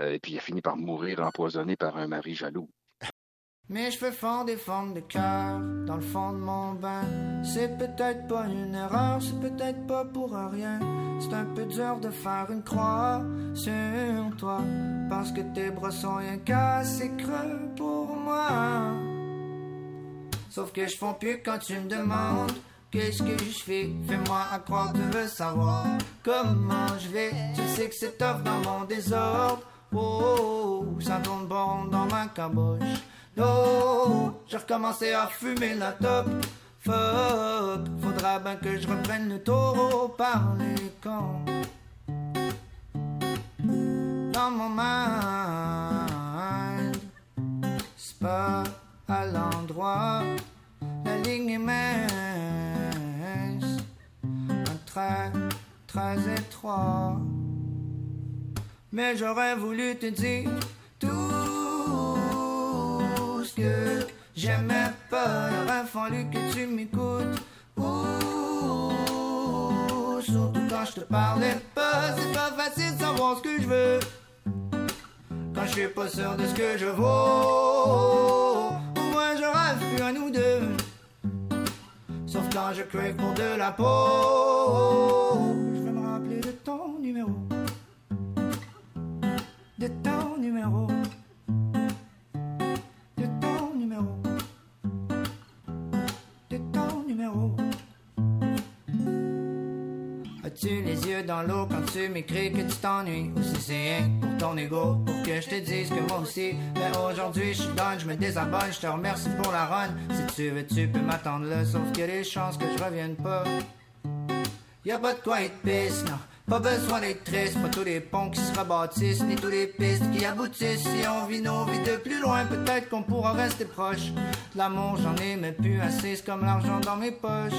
et puis il a fini par mourir empoisonné par un mari jaloux. Mes cheveux font des formes de cœur dans le fond de mon bain. C'est peut-être pas une erreur, c'est peut-être pas pour rien. C'est un peu dur de faire une croix sur toi. Parce que tes bras sont rien qu'assez creux pour moi. Sauf que je fonds plus quand tu me demandes. Qu'est-ce que je fais? Fais-moi à croire tu veux savoir comment je vais. Tu sais que c'est tough dans mon désordre. Oh, ça tourne bon dans ma caboche. Oh, j'ai recommencé à fumer la top. Fuck, faudra bien que je reprenne le taureau par les camps. Dans mon mind, c'est pas à l'endroit. La ligne est mince, un trait très étroit. Mais j'aurais voulu te dire que j'aimais pas. Il aurait que tu m'écoutes. Surtout quand je te parlais pas. C'est pas facile de savoir ce que je veux. Quand je suis pas sûr de ce que je vaux. Moi je rêve plus à nous deux. Sauf quand je crève pour de la peau. Je vais me rappeler de ton numéro. As-tu les yeux dans l'eau quand tu m'écris que tu t'ennuies? Ou si c'est rien pour ton ego, pour que je te dise que moi aussi Mais aujourd'hui je suis done, je me désabonne, je te remercie pour la run Si tu veux tu peux m'attendre là, sauf qu'il y a des chances que je revienne pas Y'a pas de quoi être pisse, non pas besoin d'être triste, pas tous les ponts qui se rebâtissent, ni tous les pistes qui aboutissent. Si on vit nos vies de plus loin, peut-être qu'on pourra rester proche. L'amour, j'en ai mais plus assez, comme l'argent dans mes poches.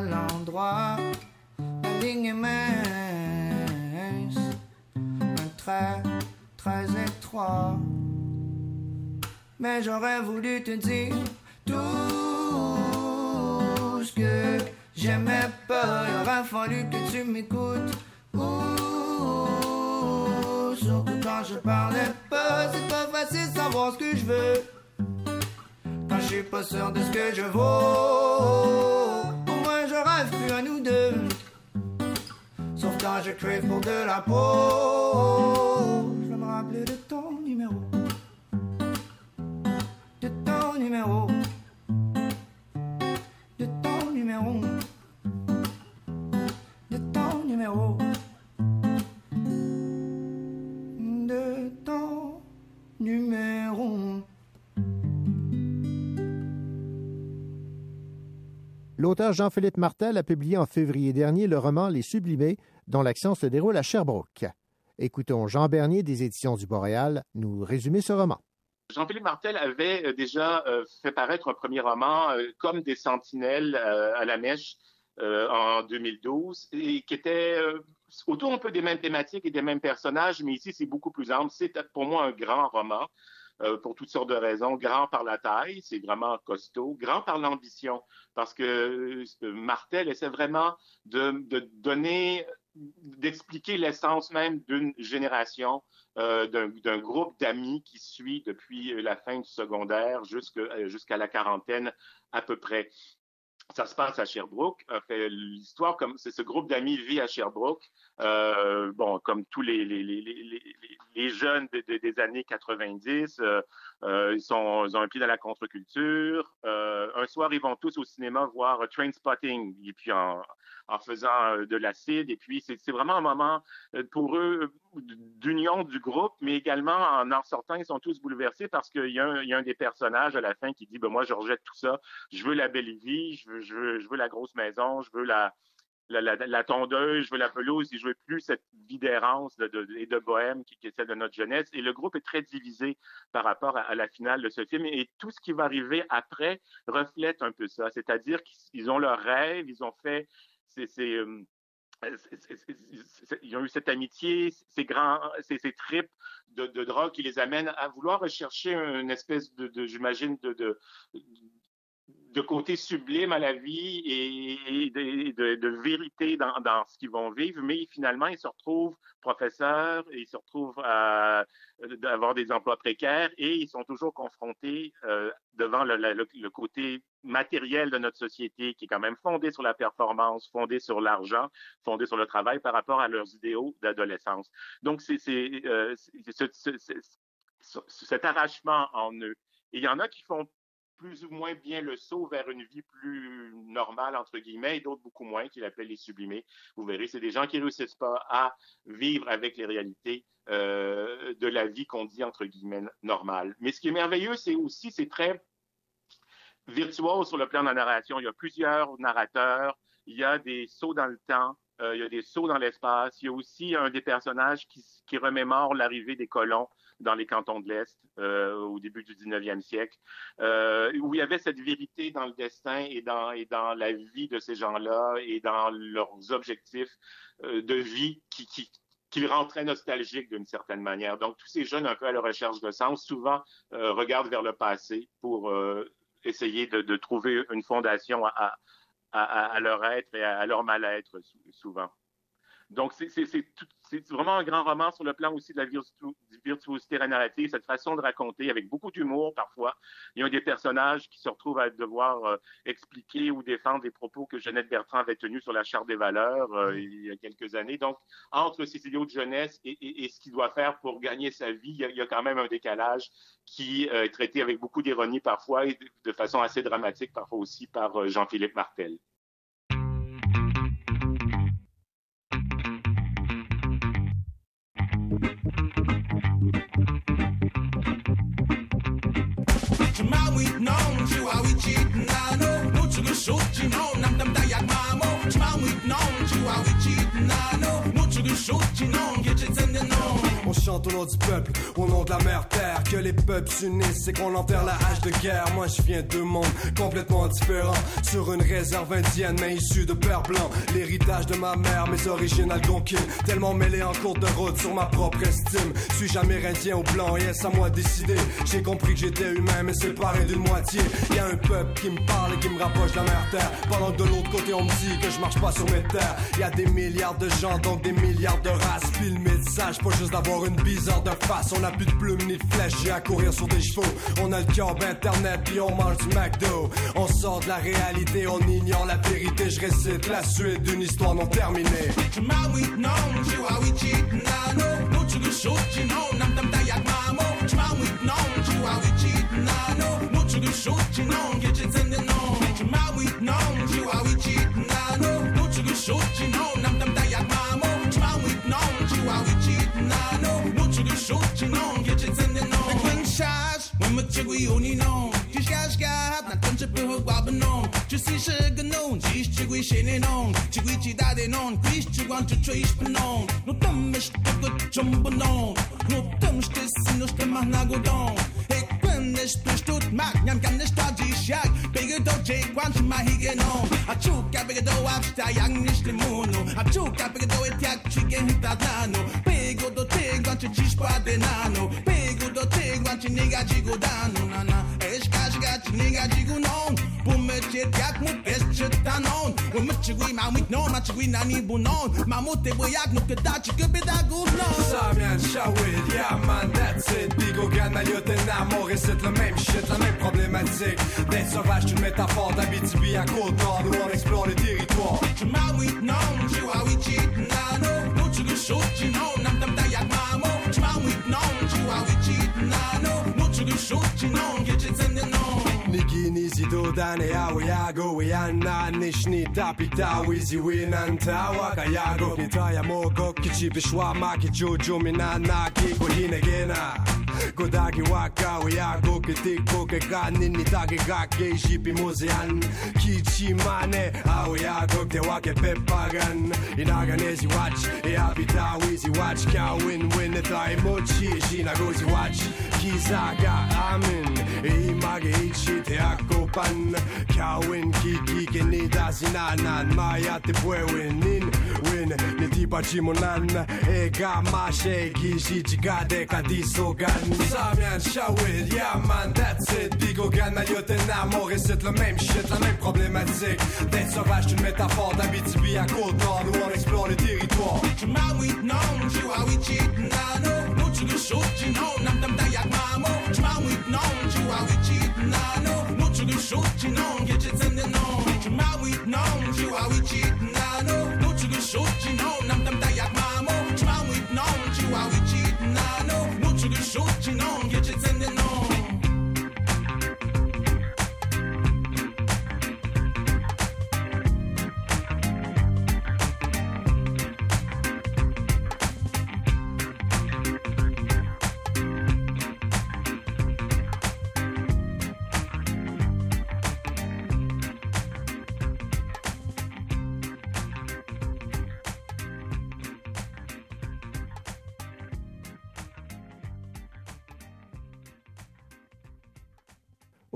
L'endroit. La ligne mince, un trait très étroit. Mais j'aurais voulu te dire tout ce que j'aimais pas. Il aurait fallu que tu m'écoutes. Surtout quand je parlais pas. C'est pas facile savoir ce que je veux. Quand je suis pas sûr de ce que je vaux. Je rêve plus à nous deux. Sauf quand je crève pour de la peau. Je me rappeler de ton numéro de ton numéro, de ton numéro, de ton numéro, de ton numéro. L'auteur Jean-Philippe Martel a publié en février dernier le roman Les Sublimés, dont l'action se déroule à Sherbrooke. Écoutons Jean Bernier des éditions du Boréal nous résumer ce roman. Jean-Philippe Martel avait déjà fait paraître un premier roman comme des sentinelles à la mèche en 2012 et qui était autour un peu des mêmes thématiques et des mêmes personnages, mais ici c'est beaucoup plus ample. C'est pour moi un grand roman. Pour toutes sortes de raisons. Grand par la taille, c'est vraiment costaud. Grand par l'ambition, parce que Martel essaie vraiment de, de donner, d'expliquer l'essence même d'une génération, euh, d'un groupe d'amis qui suit depuis la fin du secondaire jusqu'à la quarantaine à peu près. Ça se passe à Sherbrooke. Fait, l'histoire, comme c'est ce groupe d'amis vit à Sherbrooke. Euh, bon, comme tous les, jeunes de, de, des années 90, euh, euh, ils, sont, ils ont un pied dans la contre-culture. Euh, un soir, ils vont tous au cinéma voir Train Spotting, et puis en, en faisant de l'acide. Et puis, c'est vraiment un moment pour eux d'union du groupe, mais également en en sortant, ils sont tous bouleversés parce qu'il y, y, a un des personnages à la fin qui dit ben, Moi, je rejette tout ça. Je veux la belle vie, je veux, je veux, la grosse maison, je veux la, la, tondeuse, je veux la pelouse, et je veux plus cette vie d'errance de, de, et de bohème qui, est celle de notre jeunesse. Et le groupe est très divisé par rapport à, la finale de ce film. Et tout ce qui va arriver après reflète un peu ça. C'est-à-dire qu'ils ont leurs rêves, ils ont fait c'est, ils ont eu cette amitié, ces grands, ces, tripes de, drogue qui les amènent à vouloir rechercher une espèce de, j'imagine, de, de côté sublime à la vie et, de, vérité dans, ce qu'ils vont vivre, mais finalement, ils se retrouvent professeurs, ils se retrouvent à, avoir des emplois précaires et ils sont toujours confrontés euh, devant le, côté matériel de notre société qui est quand même fondé sur la performance, fondé sur l'argent, fondé sur le travail par rapport à leurs idéaux d'adolescence. Donc, c'est euh, cet arrachement en eux. Et il y en a qui font plus ou moins bien le saut vers une vie plus normale, entre guillemets, et d'autres beaucoup moins, qu'il appelle les sublimés. Vous verrez, c'est des gens qui ne réussissent pas à vivre avec les réalités euh, de la vie qu'on dit, entre guillemets, normale. Mais ce qui est merveilleux, c'est aussi, c'est très virtuose sur le plan de la narration. Il y a plusieurs narrateurs, il y a des sauts dans le temps, il y a des sauts dans l'espace, il y a aussi un des personnages qui, qui remémore l'arrivée des colons dans les cantons de l'Est euh, au début du 19e siècle, euh, où il y avait cette vérité dans le destin et dans, et dans la vie de ces gens-là et dans leurs objectifs euh, de vie qui, qui, qui le rend très nostalgique d'une certaine manière. Donc, tous ces jeunes un peu à la recherche de sens, souvent euh, regardent vers le passé pour euh, essayer de, trouver une fondation à, à, leur être et à, leur mal-être souvent. Donc, c'est vraiment un grand roman sur le plan aussi de la virtuosité narrative, cette façon de raconter avec beaucoup d'humour parfois. Il y a des personnages qui se retrouvent à devoir euh, expliquer ou défendre des propos que Jeannette Bertrand avait tenus sur la Charte des valeurs euh, mm. il y a quelques années. Donc, entre ses idéaux de jeunesse et, ce qu'il doit faire pour gagner sa vie, il y a, quand même un décalage qui euh, est traité avec beaucoup d'ironie parfois et de façon assez dramatique parfois aussi par Jean-Philippe Martel. szóstci no, nam tam da jak mamo Ćma mój dną, czuła łyci dna no? Muczu gry szóstci no, chante au nom du peuple, au nom de la mère terre, que les peuples s'unissent et qu'on enterre la hache de guerre. Moi je viens de monde complètement différent, sur une réserve indienne mais issue de père blanc. L'héritage de ma mère, mes origines algonquines, tellement mêlé en cours de route sur ma propre estime. Suis-je amérindien ou blanc, est-ce à moi décider? J'ai compris que j'étais humain mais séparé d'une moitié. Y a un peuple qui me parle et qui me rapproche de la mère terre, pendant que de l'autre côté on me dit que je marche pas sur mes terres. Y a des milliards de gens donc des milliards de races. Puis le message, pas juste d'avoir une bizarre de face. On a plus de plumes ni de flèches, j'ai à courir sur des chevaux. On a le cœur internet, puis on mange McDo. On sort de la réalité, on ignore la vérité. Je récite la suite d'une histoire non terminée. Je suis ce que non, dis tu oui chez les noms, tu oui tu da des noms, puis tu want to trace non. No tam is to go jumbo non, no tam is this no stem na go down. Ik ben nicht tut mag Jam kan nicht da die shag Bege do je quant ma hige no A chu ka bege do afta yang nicht im mono A chu ka bege do et yak chicken hita dano Bego do te quant ci squadre nano Bego do te quant ci nega ci godano na na Es gash gash nigga jigo non. Pumeche yak mu pesche tanon We mchigui ma wik non. Ma chigui na ni bunon Ma mute boyak no ke dachi ke bedagu no Samian Shawil, yeah man that's it Bigo Gana yo t'enamoré c'est le même shit, la même problématique D'être sauvage, une métaphore d'Abitibi à Côte-Nord Où on explore les territoires non, nano. Non, mamo. Nano نگینی دۆدانەیا و یاگۆیان نانیشنی تاپی تاویزی وێنانتاواکە یاگۆنی تایە مۆگۆ کیچی بشوا ماکی جۆجۆمی نانناکی گوهی نەگێنا. Godagi waka we ya go kete ko ke ka ni tage ga ke jipi mozian kichi mane awe ya go te wake pe pagan inaga nezi watch e abita wizi watch ka win win the time mochi jina gozi watch kizaga amen e image te akopan Kawin kiki ke ni dasinanan Maya te pwewin nin win. Ni tipa chimonan E ga mashe gishi chigade kadisogan Samian shawil, yeah man that's it. Bigo gana yo t'enamoré c'est le même shit La même problématique. D'être sauvage une métaphore d'Abitibi à Côte-Nord Où on explore les territoires Ma wit non, chiwa wichit nano Nuchigu shuchi non, nam tam dayak mamo Ma wit non, chiwa wichit nano Nuchigu shuchi non, get it in the non Ma wit non, chiwa wichit nano Nuchigu shuchi non, nam tam dayak mamo Ma wit non, chiwa wichit nano Nuchigu shuchi non, get it in the non Au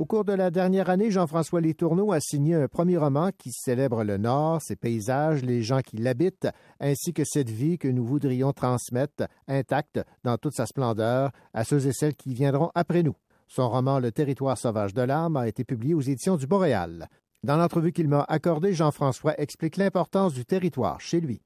cours de la dernière année, Jean-François Letourneau a signé un premier roman qui célèbre le Nord, ses paysages, les gens qui l'habitent, ainsi que cette vie que nous voudrions transmettre intacte dans toute sa splendeur à ceux et celles qui viendront après nous. Son roman Le territoire sauvage de l'âme a été publié aux éditions du Boréal. Dans l'entrevue qu'il m'a accordée, Jean-François explique l'importance du territoire chez lui.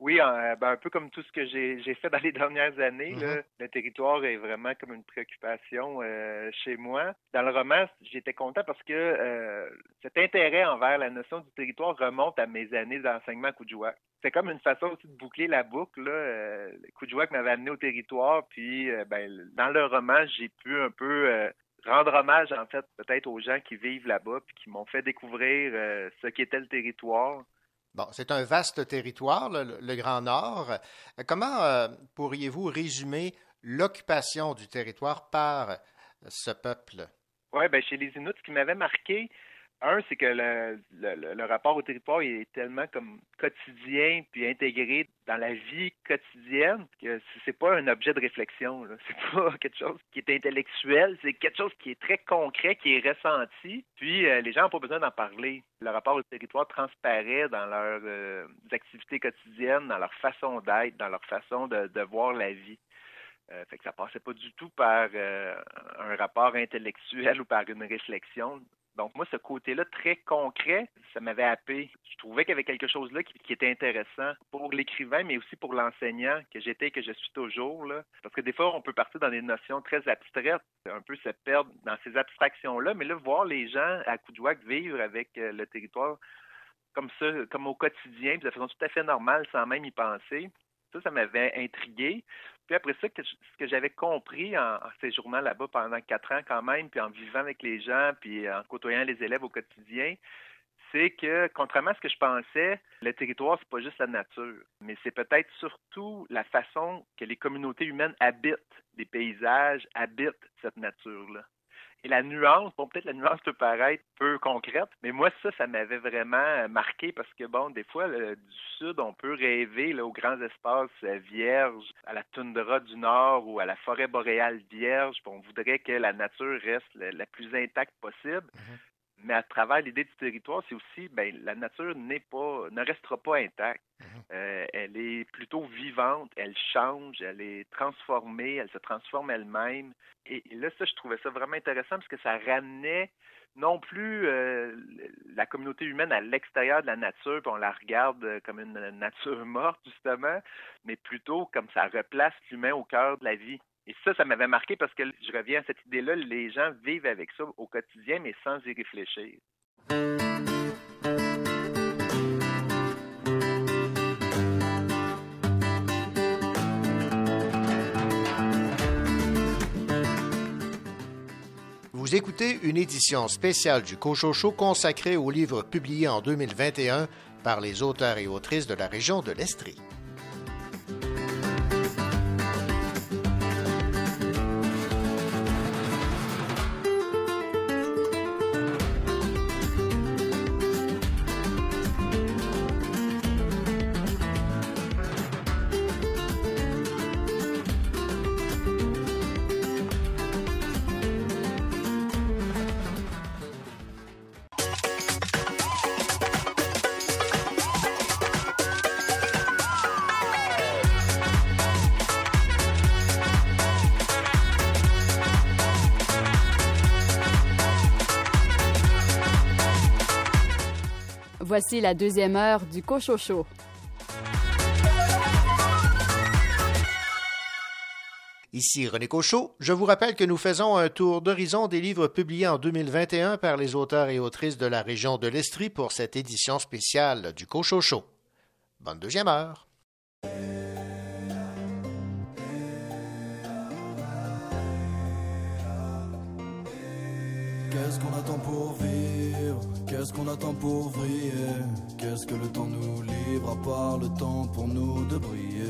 Oui, un, ben, un peu comme tout ce que j'ai fait dans les [LAUGHS] dernières années. là. Mhm. Le territoire est vraiment comme une préoccupation euh, chez moi. Dans le roman, j'étais content parce que euh, cet intérêt envers la notion du territoire remonte à mes années d'enseignement à Coudjouac. C'est comme une façon aussi de boucler la boucle. Là. Euh, Coudjouac m'avait amené au territoire, puis euh, ben, dans le roman, j'ai pu un peu euh, rendre hommage, en fait, peut-être aux gens qui vivent là-bas, puis qui m'ont fait découvrir euh, ce qu'était le territoire. Bon, c'est un vaste territoire, le, Grand Nord. Euh, Comment euh, pourriez-vous résumer l'occupation du territoire par euh, ce peuple? Oui, ben chez les Inuits, ce qui m'avait marqué, un, c'est que le, le- le- rapport au territoire est tellement comme quotidien puis intégré dans la vie quotidienne que c'est pas un objet de réflexion. [LAUGHS] C'est pas quelque chose qui est intellectuel, c'est quelque chose qui est très concret, qui est ressenti. Puis euh, les gens n'ont pas besoin d'en parler. Le rapport au territoire transparaît dans leurs euh, activités quotidiennes, dans leur façon d'être, dans leur façon de, de voir la vie. Euh, fait que ça passait pas du tout par euh, un rapport intellectuel [LAUGHS] ou par une réflexion. Donc moi, ce côté-là très concret, ça m'avait happé. Je trouvais qu'il y avait quelque chose là qui, était intéressant pour l'écrivain, mais aussi pour l'enseignant que j'étais et que je suis toujours. Là. Parce que des fois, on peut partir dans des notions très abstraites, un peu se perdre dans ces abstractions-là, mais là, voir les gens à Coudjouac vivre avec euh, le territoire comme ça, comme au quotidien, de façon tout à fait normale, sans même y penser, ça, ça m'avait intrigué. Puis après ça, ce que j'avais compris en, en séjournant là-bas pendant quatre ans quand même, puis en vivant avec les gens, puis en côtoyant les élèves au quotidien, c'est que, contrairement à ce que je pensais, le territoire, c'est pas juste la nature, mais c'est peut-être surtout la façon que les communautés humaines habitent les paysages, habitent cette nature-là. Et la nuance, bon, peut-être la nuance peut paraître peu concrète, mais moi, ça, ça m'avait vraiment marqué parce que, bon, des fois, du sud, on peut rêver aux grands espaces euh, vierges, à la toundra du nord ou à la forêt boréale vierge, on voudrait que la nature reste la, la plus intacte possible. Mais à travers l'idée du territoire, c'est aussi, ben, la nature n'est pas, ne restera pas intacte. Euh, elle est plutôt vivante, elle change, elle est transformée, elle se transforme elle-même. Et, et là, ça, je trouvais ça vraiment intéressant parce que ça ramenait non plus euh, la communauté humaine à l'extérieur de la nature, puis on la regarde euh, comme une nature morte, justement, mais plutôt comme ça replace l'humain au cœur de la vie. Et ça, ça m'avait marqué parce que je reviens à cette idée-là, les gens vivent avec ça au quotidien, mais sans y réfléchir. Vous écoutez une édition spéciale du Cochocho consacrée aux livres publiés en 2021 par les auteurs et autrices de la région de l'Estrie. Voici la deuxième heure du Cochocho. Ici René Cochot. Je vous rappelle que nous faisons un tour d'horizon des livres publiés en 2021 par les auteurs et autrices de la région de l'Estrie pour cette édition spéciale du Cochocho. Bonne deuxième heure. Qu'est-ce qu'on attend pour vivre? Qu'est-ce qu'on attend pour vriller? Qu'est-ce que le temps nous livre à part le temps pour nous de briller?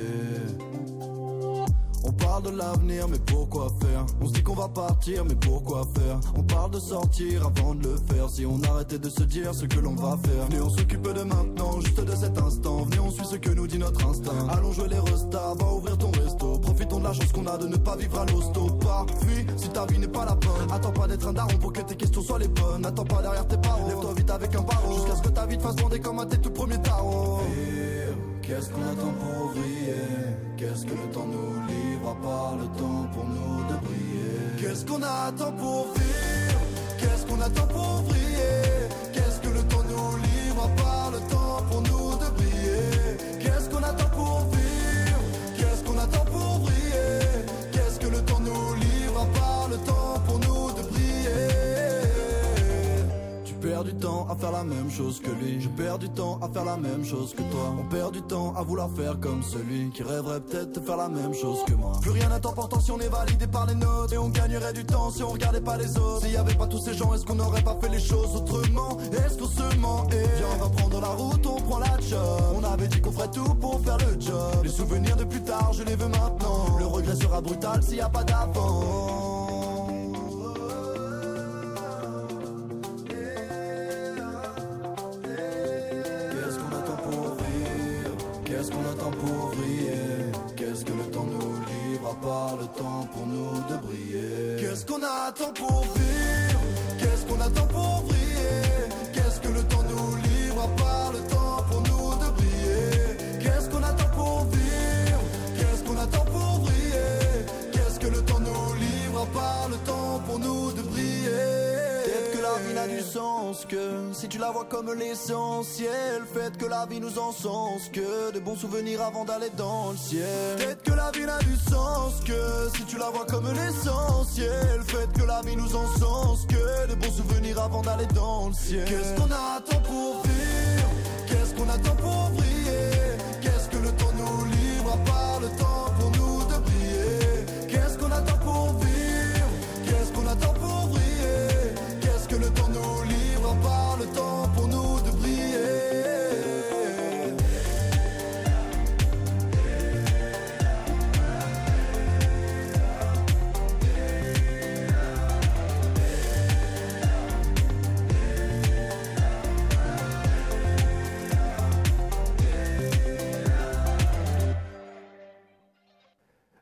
On parle de l'avenir, mais pourquoi faire? On se dit qu'on va partir, mais pourquoi faire? On parle de sortir avant de le faire. Si on arrêtait de se dire ce que l'on va faire. Venez, on s'occupe de maintenant, juste de cet instant. Venez, on suit ce que nous dit notre instinct. Allons jouer les restas, va ouvrir ton resto. De la chance qu'on a de ne pas vivre à l'hosto. Pas fuis si ta vie n'est pas la bonne. Attends pas d'être un daron pour que tes questions soient les bonnes. Attends pas derrière tes parents. Lève-toi vite avec un barreau. Jusqu'à ce que ta vie te fasse bander comme un tes tout premiers tarots. Qu'est-ce qu'on attend pour vriller? Qu'est-ce que le temps nous livre à part le temps pour nous de briller? Qu'est-ce qu'on attend pour vivre? Qu'est-ce qu'on attend pour vriller? Qu'est-ce que le temps nous livre à part du temps à faire la même chose que lui. Je perds du temps à faire la même chose que toi. On perd du temps à vouloir faire comme celui qui rêverait peut-être de faire la même chose que moi. Plus rien n'est important si on est validé par les notes. Et on gagnerait du temps si on regardait pas les autres. S'il y avait pas tous ces gens, est-ce qu'on n'aurait pas fait les choses autrement? Est-ce qu'on se ment? Et viens, on va prendre la route, on prend la job. On avait dit qu'on ferait tout pour faire le job. Les souvenirs de plus tard, je les veux maintenant. Le regret sera brutal s'il y a pas d'avant. Pour briller Qu'est-ce que le temps nous livre à part le temps pour nous de briller? Qu'est-ce qu'on attend pour vivre? Que si tu la vois comme l'essentiel. Faites que la vie nous encense que de bons souvenirs avant d'aller dans le ciel. Peut-être que la vie n'a du sens que si tu la vois comme l'essentiel. Faites que la vie nous encense que de bons souvenirs avant d'aller dans le ciel. Qu'est-ce qu'on attend pour vivre Qu'est-ce qu'on attend pour briller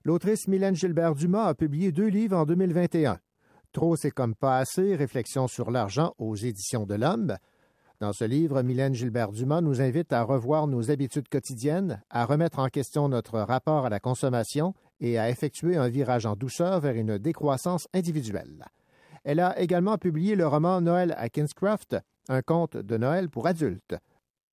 L'autrice Mylène Gilbert-Dumas a publié deux livres en 2021. Trop, c'est comme pas assez, réflexion sur l'argent aux éditions de l'Homme. Dans ce livre, Mylène Gilbert-Dumas nous invite à revoir nos habitudes quotidiennes, à remettre en question notre rapport à la consommation et à effectuer un virage en douceur vers une décroissance individuelle. Elle a également publié le roman Noël à Kinscraft, un conte de Noël pour adultes.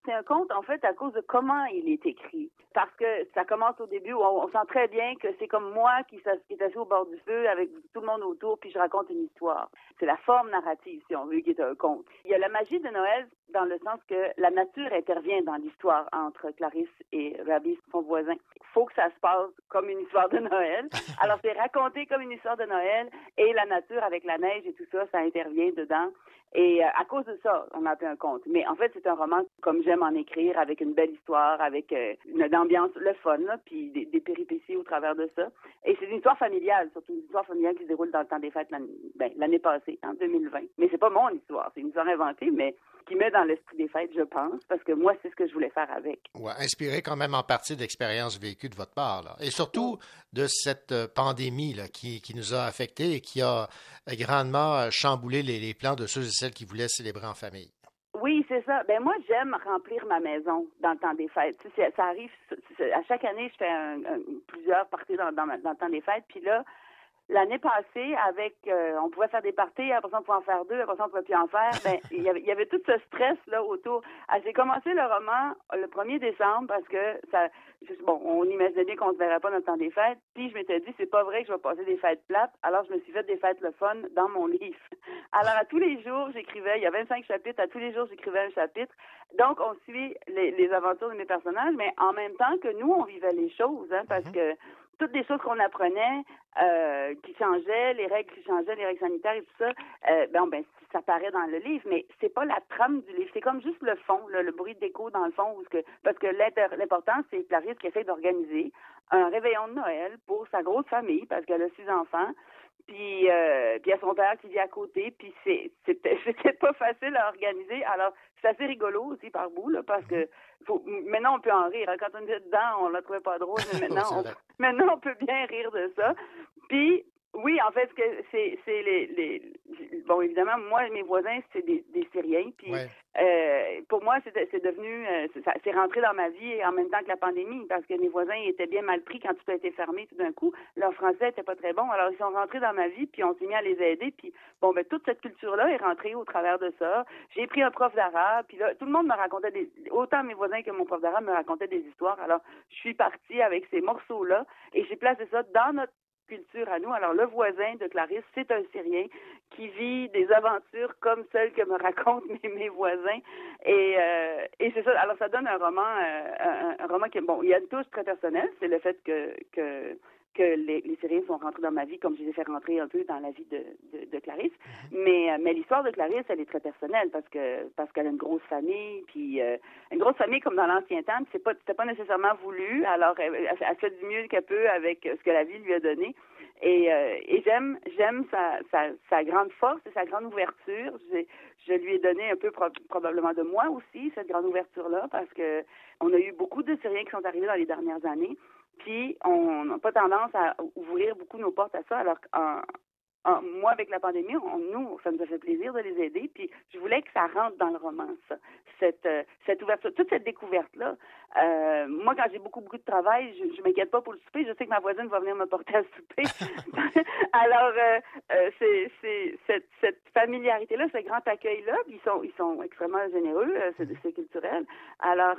C'est un conte, en fait, à cause de comment il est écrit. Parce que ça commence au début où on, sent très bien que c'est comme moi qui, qui est assis au bord du feu avec tout le monde autour, puis je raconte une histoire. C'est la forme narrative, si on veut, qui est un conte. Il y a la magie de Noël dans le sens que la nature intervient dans l'histoire entre Clarisse et Rabbi, son voisin. Il faut que ça se passe comme une histoire de Noël. [LAUGHS] Alors, c'est raconté comme une histoire de Noël et la nature avec la neige et tout ça, ça intervient dedans. Et euh, à cause de ça, on a appelé un conte. Mais en fait, c'est un roman comme j'aime en écrire, avec une belle histoire, avec euh, une ambiance, le fun, là, puis des, des péripéties au travers de ça. Et c'est une histoire familiale, surtout une histoire familiale qui se déroule dans le temps des fêtes l'année ben, passée, en 2020. Mais c'est pas mon histoire, c'est une histoire inventée, mais qui met dans l'esprit des fêtes, je pense, parce que moi, c'est ce que je voulais faire avec. Ouais, inspiré quand même en partie d'expériences vécues de votre part. là. Et surtout de cette euh, pandémie là, qui, qui nous a affectés et qui a euh, grandement euh, chamboulé les, les plans de ceux et celles qui voulaient célébrer en famille. Oui, c'est ça. Ben moi, j'aime remplir ma maison dans le temps des fêtes. Tu sais, ça arrive à chaque année, je fais un- un- plusieurs parties dans, dans, dans le temps des fêtes. Puis là, l'année passée, avec, euh, on pouvait faire des parties, après ça on pouvait en faire deux, après ça on pouvait plus en faire. Ben, il y avait, il y avait tout ce stress là autour. Ah, J'ai commencé le roman le 1er décembre parce que ça, bon, on imaginait bien qu'on se verrait pas dans le temps des fêtes. Puis je m'étais dit, c'est pas vrai que je vais passer des fêtes plates. Alors je me suis fait des fêtes le fun dans mon livre. [LAUGHS] Alors à tous les jours, j'écrivais. Il y a 25 chapitres. À tous les jours, j'écrivais un chapitre. Donc on suit les, les aventures de mes personnages, mais en même temps que nous, on vivait les choses, hein, parce que toutes les choses qu'on apprenait, euh, qui changeaient, les règles qui changeaient, les règles sanitaires et tout ça, euh, ben, ben, ça paraît dans le livre, mais c'est pas la trame du livre, c'est comme juste le fond, le bruit d'écho dans le fond, où que, parce que l'important, c'est Clarisse qui essaie d'organiser un réveillon de Noël pour sa grosse famille, parce qu'elle a six enfants, puis euh, puis il y a son père qui vit à côté, puis c'est c'était [LAUGHS] c'était pas facile à organiser. Alors c'est assez rigolo aussi par bout là, parce que faut, maintenant on peut en rire. Quand on était dedans, on la trouvait pas drôle, mais [LAUGHS] maintenant on, [LAUGHS] maintenant on peut bien rire de ça. Puis oui, en fait, c'est c'est les, les bon évidemment moi mes voisins c'est des, des Syriens, puis Ouais. euh, pour moi, c'est devenu, euh, c'est- rentré dans ma vie en même temps que la pandémie, parce que mes voisins étaient bien mal pris quand tout a été fermé tout d'un coup. Leur français était pas très bon, alors ils sont rentrés dans ma vie, puis on s'est mis à les aider, puis bon, ben toute cette culture-là est rentrée au travers de ça. J'ai pris un prof d'arabe, puis là, tout le monde me racontait des, autant mes voisins que mon prof d'arabe me racontaient des histoires. Alors, je suis partie avec ces morceaux-là, et j'ai placé ça dans notre culture à nous. Alors, le voisin de Clarisse, c'est un Syrien qui vit des aventures comme celles que me racontent [LAUGHS] mes, voisins. Et, euh, et c'est ça. Alors, ça donne un roman, euh, un, roman qui, bon, il y a une touche très personnelle. C'est le fait que que les, les Syriens sont rentrés dans ma vie comme je les ai fait rentrer un peu dans la vie de, de, de Clarisse. Mais, euh, mais l'histoire de Clarisse, elle est très personnelle parce que parce qu'elle a une grosse famille, puis euh, une grosse famille comme dans l'ancien temps, c'est pas c'était pas nécessairement voulu. Alors elle, elle, fait du mieux qu'elle peut avec ce que la vie lui a donné. Et, euh, et j'aime j'aime sa, sa, sa grande force et sa grande ouverture. Je, je lui ai donné un peu pro probablement de moi aussi cette grande ouverture là parce que on a eu beaucoup de Syriens qui sont arrivés dans les dernières années on n'a pas tendance à ouvrir beaucoup nos portes à ça, alors qu'en en, moi, avec la pandémie, on, nous, ça nous a fait plaisir de les aider. Puis je voulais que ça rentre dans le roman, ça, cette, euh, cette ouverture, toute cette découverte-là. Euh, moi, quand j'ai beaucoup, beaucoup de travail, je, je m'inquiète pas pour le souper. Je sais que ma voisine va venir me porter à souper. [LAUGHS] Alors, euh, c'est, c'est cette, cette familiarité-là, ce grand accueil-là, ils sont, ils sont extrêmement généreux. C'est, c'est culturel. Alors,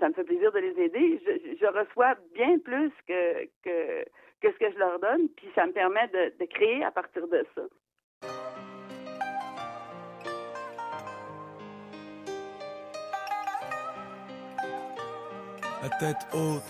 ça me fait plaisir de les aider. Je, je reçois bien plus que que que ce que je leur donne, puis ça me permet de, de créer à partir de ça. La tête haute.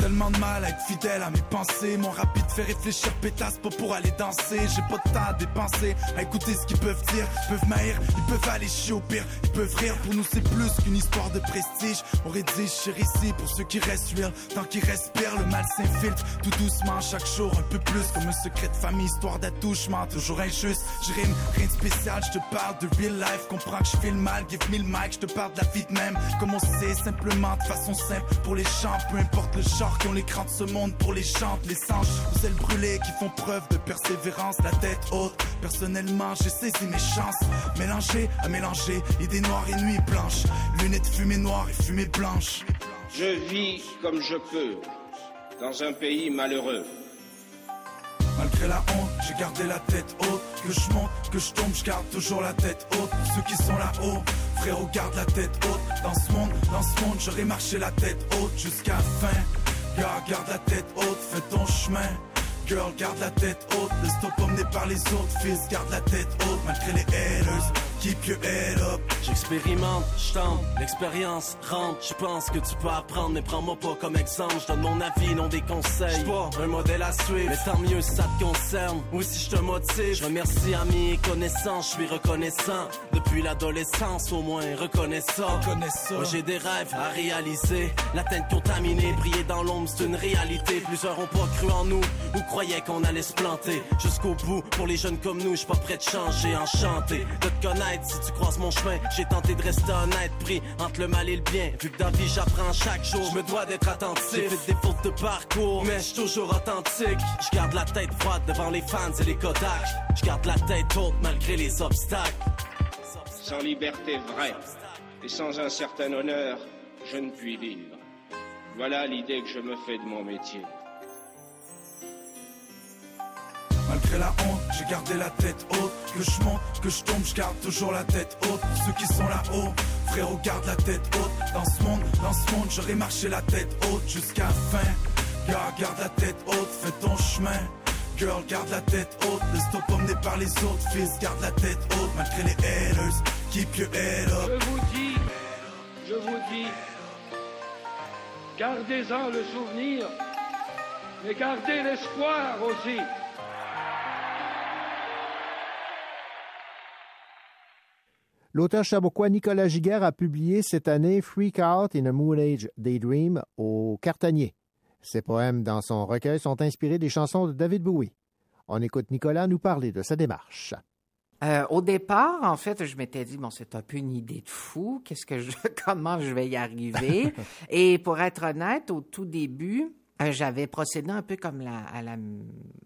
Tellement de mal à être fidèle à mes pensées. Mon rapide fait réfléchir pétasse pas pour aller danser. J'ai pas de temps à dépenser, à écouter ce qu'ils peuvent dire. Ils peuvent m'haïr, ils peuvent aller chier au pire. Ils peuvent rire, pour nous c'est plus qu'une histoire de prestige. On rédige ici pour ceux qui restent real. Tant qu'ils respirent, le mal s'infiltre tout doucement chaque jour. Un peu plus comme un secret de famille, histoire d'attouchement. Toujours injuste, je rime, rien de spécial. Je te parle de real life, comprends que je fais le mal. Give me le mic, je te parle de la vie de même. Comme on sait, simplement de façon simple. Pour les chants, peu importe le genre qui ont l'écran de ce monde pour les chantes, les singes aux ailes brûlées qui font preuve de persévérance, la tête haute. Personnellement, j'ai saisi mes chances, mélanger à mélanger, idées noires et nuits blanches, lunettes fumée noire et fumée blanche. Je vis comme je peux dans un pays malheureux. Malgré la honte, j'ai gardé la tête haute. Que je monte, que je tombe, je garde toujours la tête haute. Ceux qui sont là-haut, frérot, garde la tête haute. Dans ce monde, dans ce monde, j'aurais marché la tête haute jusqu'à la fin. Garde la tête haute, fais ton chemin. Girl, garde la tête haute, laisse-toi pas mener par les autres. Fils, garde la tête haute, malgré les haters. Keep your head up. J'expérimente, je tente, l'expérience rentre. Je pense que tu peux apprendre, mais prends-moi pas comme exemple. Je donne mon avis, non des conseils. pas un modèle à suivre, mais tant mieux si ça te concerne. Ou si je te motive, je remercie amis et connaissances. Je suis reconnaissant depuis l'adolescence, au moins reconnaissant. Moi j'ai des rêves à réaliser. La tête contaminée, briller dans l'ombre, c'est une réalité. Plusieurs ont pas cru en nous ou croyaient qu'on allait se planter. Jusqu'au bout, pour les jeunes comme nous, je suis pas prêt de changer, enchanté de te connaître si tu croises mon chemin. J'ai tenté de rester honnête, pris entre le mal et le bien. Vu que dans vie j'apprends chaque jour, je me dois d'être attentif. J'ai des fautes de parcours, mais je toujours authentique. Je garde la tête froide devant les fans et les Kodak. Je garde la tête haute malgré les obstacles. Sans liberté vraie et sans un certain honneur, je ne puis vivre. Voilà l'idée que je me fais de mon métier. Malgré la honte, j'ai gardé la tête haute. Que je monte, que je tombe, je garde toujours la tête haute. Ceux qui sont là-haut, frérot, garde la tête haute. Dans ce monde, dans ce monde, j'aurais marché la tête haute jusqu'à fin. Girl, garde la tête haute, fais ton chemin. Girl, garde la tête haute, laisse-toi pas mener par les autres. Fils, garde la tête haute, malgré les haters. Keep your head up. Je vous dis, je vous dis, gardez-en le souvenir, mais gardez l'espoir aussi. L'auteur chaboquois Nicolas Giguère a publié cette année Freak Out in a Moon Age Daydream au Cartanier. Ses poèmes dans son recueil sont inspirés des chansons de David Bowie. On écoute Nicolas nous parler de sa démarche. Euh, au départ, en fait, je m'étais dit bon, c'est un peu une idée de fou. Qu'est-ce que je, [LAUGHS] comment je vais y arriver? [LAUGHS] Et pour être honnête, au tout début, euh, j'avais procédé un peu comme la, à la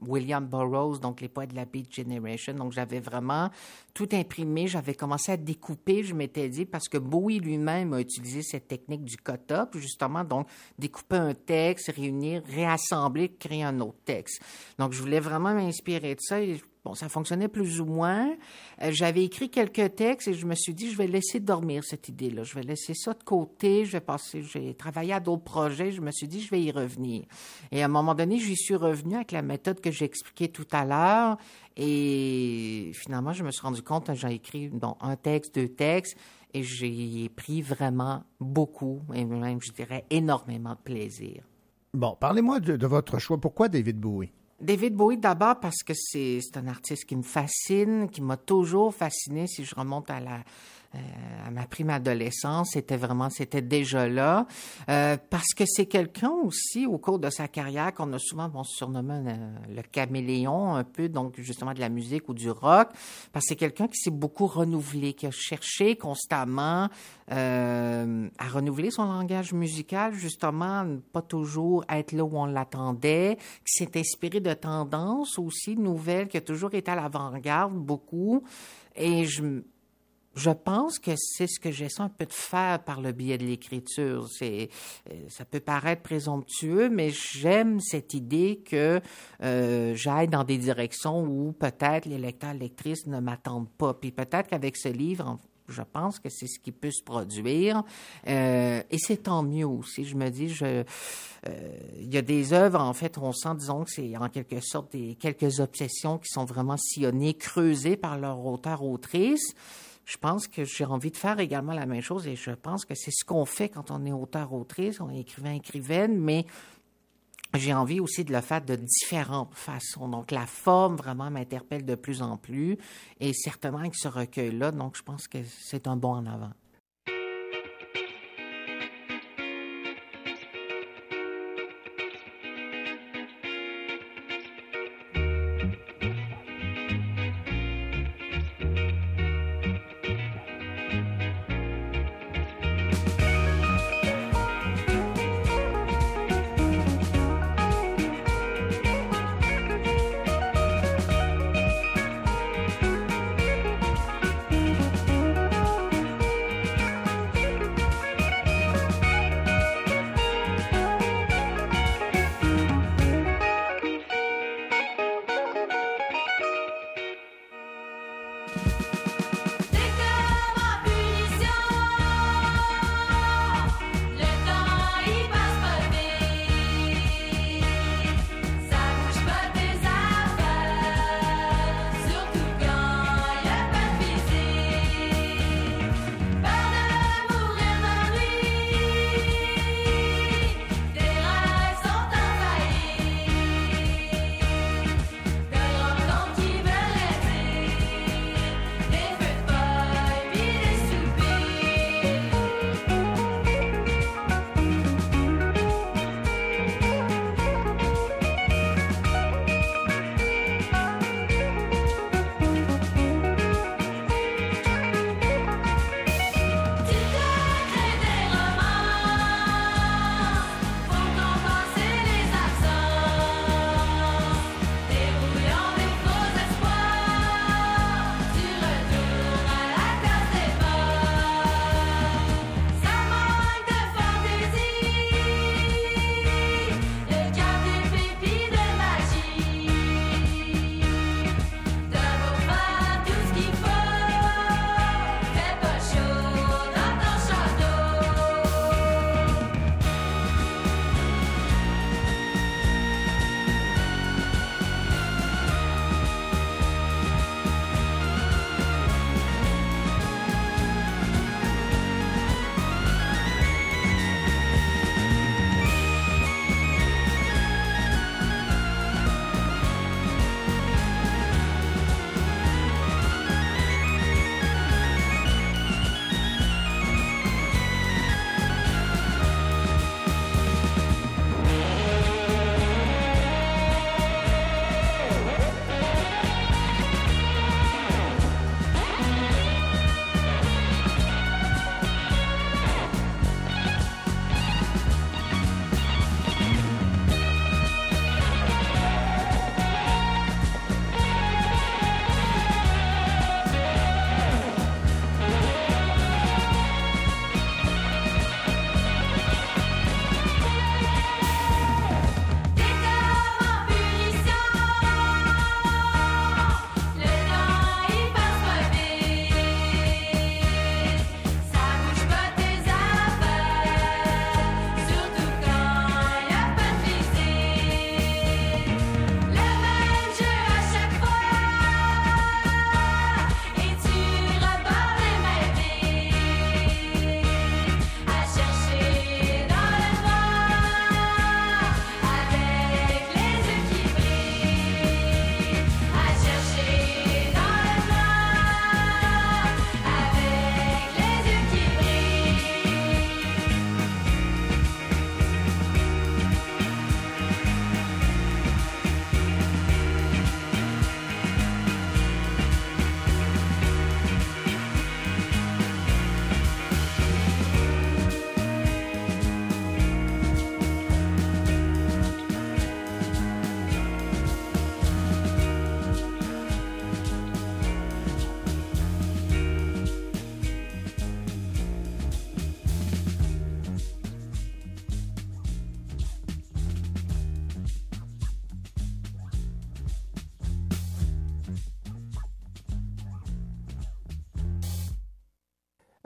William Burroughs, donc les poètes de la Beat Generation. Donc j'avais vraiment tout imprimé, j'avais commencé à découper, je m'étais dit, parce que Bowie lui-même a utilisé cette technique du cut-up, justement, donc découper un texte, réunir, réassembler, créer un autre texte. Donc je voulais vraiment m'inspirer de ça et bon, ça fonctionnait plus ou moins. Euh, j'avais écrit quelques textes et je me suis dit, je vais laisser dormir cette idée-là. Je vais laisser ça de côté. Je vais passer, j'ai travaillé à d'autres projets. Je me suis dit, je vais y revenir. Et à un moment donné, j'y suis revenu avec la méthode que j'ai expliquée tout à l'heure. Et finalement, je me suis rendu compte, j'ai écrit un texte, deux textes, et j'ai pris vraiment beaucoup, et même, je dirais, énormément de plaisir. Bon, parlez-moi de votre choix. Pourquoi David Bowie? David Bowie, d'abord parce que c'est un artiste qui me fascine, qui m'a toujours fasciné. Si je remonte à la, à ma prime adolescence, c'était vraiment, c'était déjà là. Euh, parce que c'est quelqu'un aussi, au cours de sa carrière, qu'on a souvent bon, surnommé euh, le caméléon, un peu, donc justement de la musique ou du rock, parce que c'est quelqu'un qui s'est beaucoup renouvelé, qui a cherché constamment euh, à renouveler son langage musical, justement, pas toujours être là où on l'attendait, qui s'est inspiré de tendances aussi nouvelles, qui a toujours été à l'avant-garde beaucoup. Et je, je pense que c'est ce que j'essaie un peu de faire par le biais de l'écriture. C'est, euh, ça peut paraître présomptueux, mais j'aime cette idée que euh, j'aille dans des directions où peut-être les lecteurs, lectrices ne m'attendent pas. Puis peut-être qu'avec ce livre, je pense que c'est ce qui peut se produire. Euh, et c'est tant mieux aussi. Je me dis, je, euh, il y a des œuvres, en fait, on sent, disons, que c'est en quelque sorte des quelques obsessions qui sont vraiment sillonnées, creusées par leur auteur-autrice je pense que j'ai envie de faire également la même chose et je pense que c'est ce qu'on fait quand on est auteur-autrice, on est écrivain-écrivaine, mais j'ai envie aussi de le faire de différentes façons. Donc, la forme vraiment m'interpelle de plus en plus et certainement avec ce recueil-là, donc je pense que c'est un bon en avant.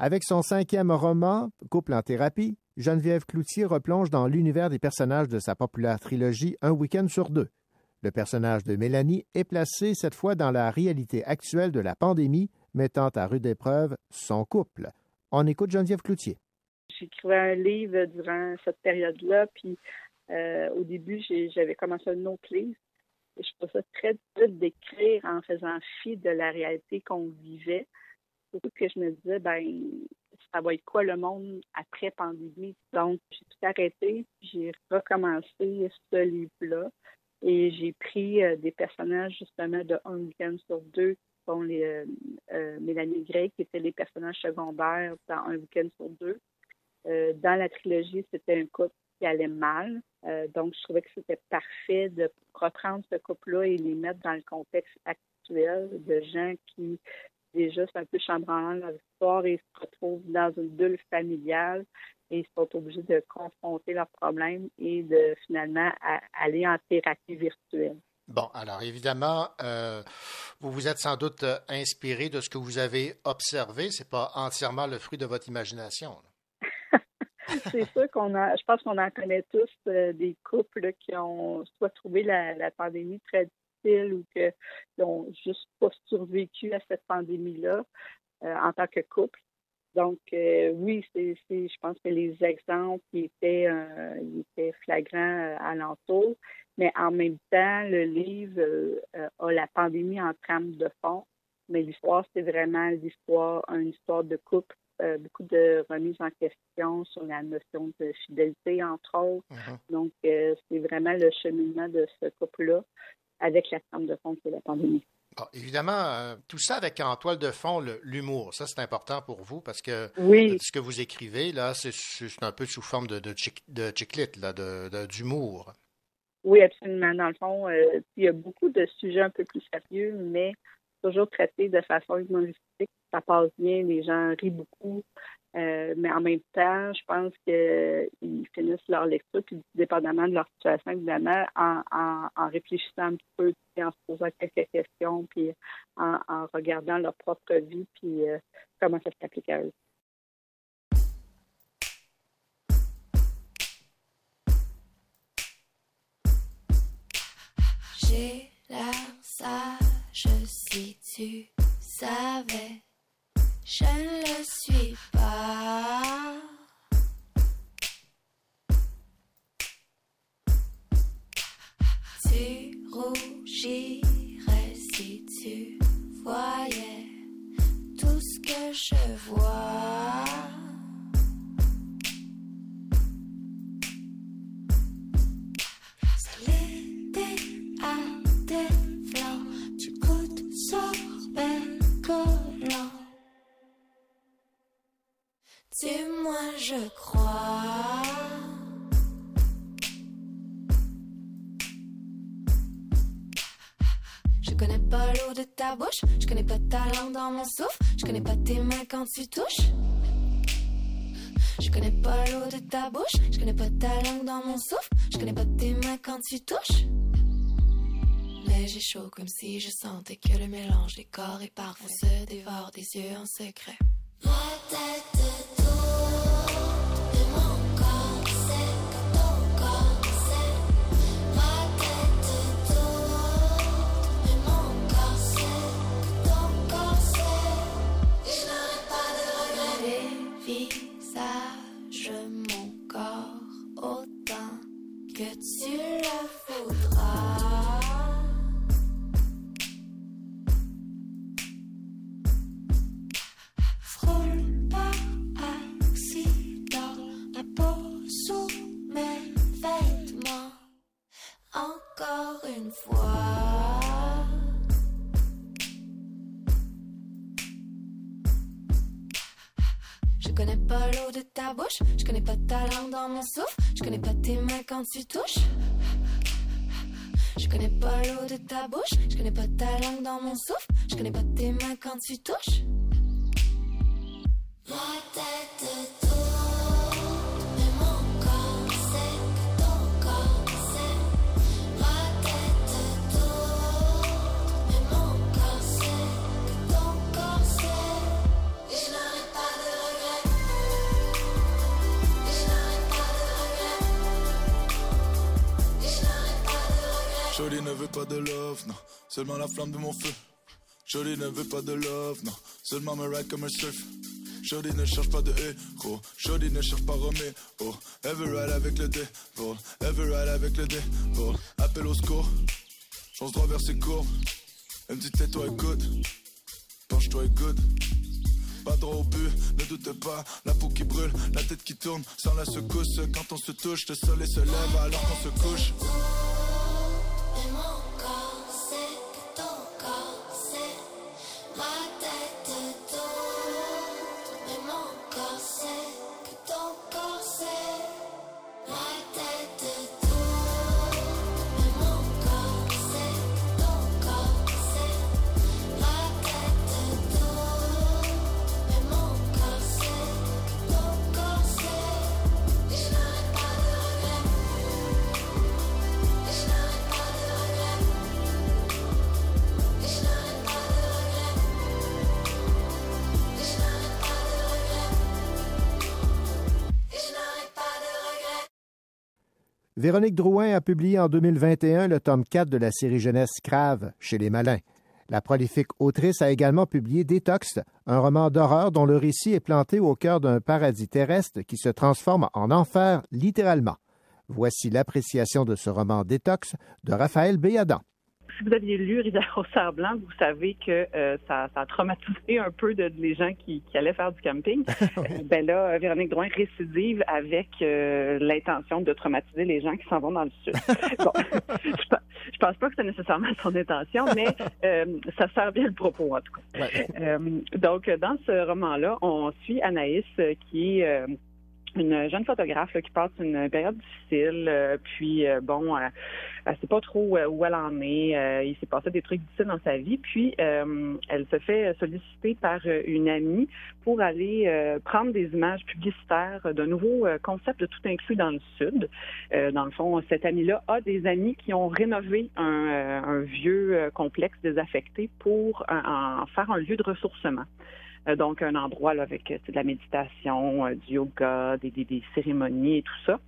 Avec son cinquième roman, Couple en thérapie, Geneviève Cloutier replonge dans l'univers des personnages de sa populaire trilogie Un week-end sur deux. Le personnage de Mélanie est placé cette fois dans la réalité actuelle de la pandémie, mettant à rude épreuve son couple. On écoute Geneviève Cloutier. J'écrivais un livre durant cette période-là, puis euh, au début, j'avais commencé un autre livre. Je trouvais ça très dur d'écrire en faisant fi de la réalité qu'on vivait. Surtout que je me disais, ben, ça va être quoi le monde après pandémie? Donc, j'ai tout arrêté, j'ai recommencé ce livre-là. Et j'ai pris euh, des personnages justement de Un week-end sur deux, qui sont les euh, euh, Mélanie Gray, qui étaient les personnages secondaires dans Un week-end sur deux. dans la trilogie, c'était un couple qui allait mal. donc, je trouvais que c'était parfait de reprendre ce couple-là et les mettre dans le contexte actuel de gens qui déjà c'est un peu chambranlant leur histoire et se retrouvent dans une bulle familiale et ils sont obligés de confronter leurs problèmes et de finalement aller en thérapie virtuelle. Bon, alors évidemment, euh, vous vous êtes sans doute euh, inspiré de ce que vous avez observé. C'est pas entièrement le fruit de votre imagination. [LAUGHS] c'est sûr qu'on a, je pense qu'on en connaît tous euh, des couples qui ont soit trouvé la, la pandémie très ou qui n'ont juste pas survécu à cette pandémie-là en tant que couple. Donc, euh, oui, c'est, je pense que les exemples étaient, euh, étaient flagrants euh, alentour, mais en même temps, le livre a la pandémie en trame de fond, mais l'histoire, c'est vraiment l'histoire, une histoire de couple, beaucoup de remises en question sur la notion de fidélité, entre autres. Mm-hmm. Donc, c'est vraiment le cheminement de ce couple-là avec la trame de fond c'est la pandémie. Ah, évidemment, euh, tout ça avec en toile de fond l'humour. Ça, c'est important pour vous parce que ce que vous écrivez, là, c'est un peu sous forme de, de, de d'humour. Oui, absolument. Dans le fond, euh, il y a beaucoup de sujets un peu plus sérieux, mais toujours traités de façon humoristique. Ça passe bien, les gens rient beaucoup. Euh, mais en même temps, je pense qu'ils finissent leur lecture, puis dépendamment de leur situation, évidemment, en, en, réfléchissant un petit peu, en se posant quelques questions, puis en, regardant leur propre vie, puis euh, comment ça s'applique à eux. J'ai l'air sage si tu savais je ne le suis pas. Tu rougirais si tu voyais tout ce que je vois. Dis-moi, je crois. Je connais pas l'eau de ta bouche, je connais pas ta langue dans mon souffle, je connais pas tes mains quand tu touches. Je connais pas l'eau de ta bouche, je connais pas ta langue dans mon souffle, je connais pas tes mains quand tu touches. Mais j'ai chaud comme si je sentais que le mélange des corps et parfois se dévore des yeux en secret. 48 touches. Je connais pas l'eau de ta bouche, je connais pas ta langue dans mon souffle, je connais pas tes mains quand tu touches. Tête pas de love, non, seulement la flamme de mon feu. Jody ne veut pas de love, non, seulement me ride comme un surf. Jody ne cherche pas de héros, Jody ne cherche pas Romeo. Oh, ever ride avec le devil, ever ride avec le devil. Appel au secours, chance droit vers ses courbes. Elle me dit tais-toi écoute, penche-toi et good. Pas droit au but, ne doute pas, la peau qui brûle, la tête qui tourne, sans la secousse. Quand on se touche, le soleil se lève alors qu'on se couche. Véronique Drouin a publié en 2021 le tome 4 de la série jeunesse Crave chez les Malins. La prolifique autrice a également publié Détox, un roman d'horreur dont le récit est planté au cœur d'un paradis terrestre qui se transforme en enfer littéralement. Voici l'appréciation de ce roman Détox de Raphaël Béadan. Si vous aviez lu Rivière au cerf blanc, vous savez que euh, ça, ça a traumatisé un peu de, les gens qui, qui allaient faire du camping. [LAUGHS] Euh, ben là, Véronique Drouin récidive avec euh, l'intention de traumatiser les gens qui s'en vont dans le sud. [LAUGHS] bon, je, je pense pas que c'est nécessairement son intention, mais euh, ça sert bien le propos en tout cas. Euh, donc, dans ce roman-là, on suit Anaïs euh, qui est euh, une jeune photographe qui passe une période difficile, euh, puis euh, bon, euh, elle sait pas trop euh, où elle en est. il s'est passé des trucs difficiles dans sa vie, puis elle se fait solliciter par une amie pour aller prendre des images publicitaires d'un nouveau concept de tout inclus dans le sud. Dans le fond, cette amie-là a des amis qui ont rénové un, vieux complexe désaffecté pour en faire un lieu de ressourcement. Euh, donc, un endroit là, avec euh, de la méditation, euh, du yoga, des, des, des cérémonies et tout ça.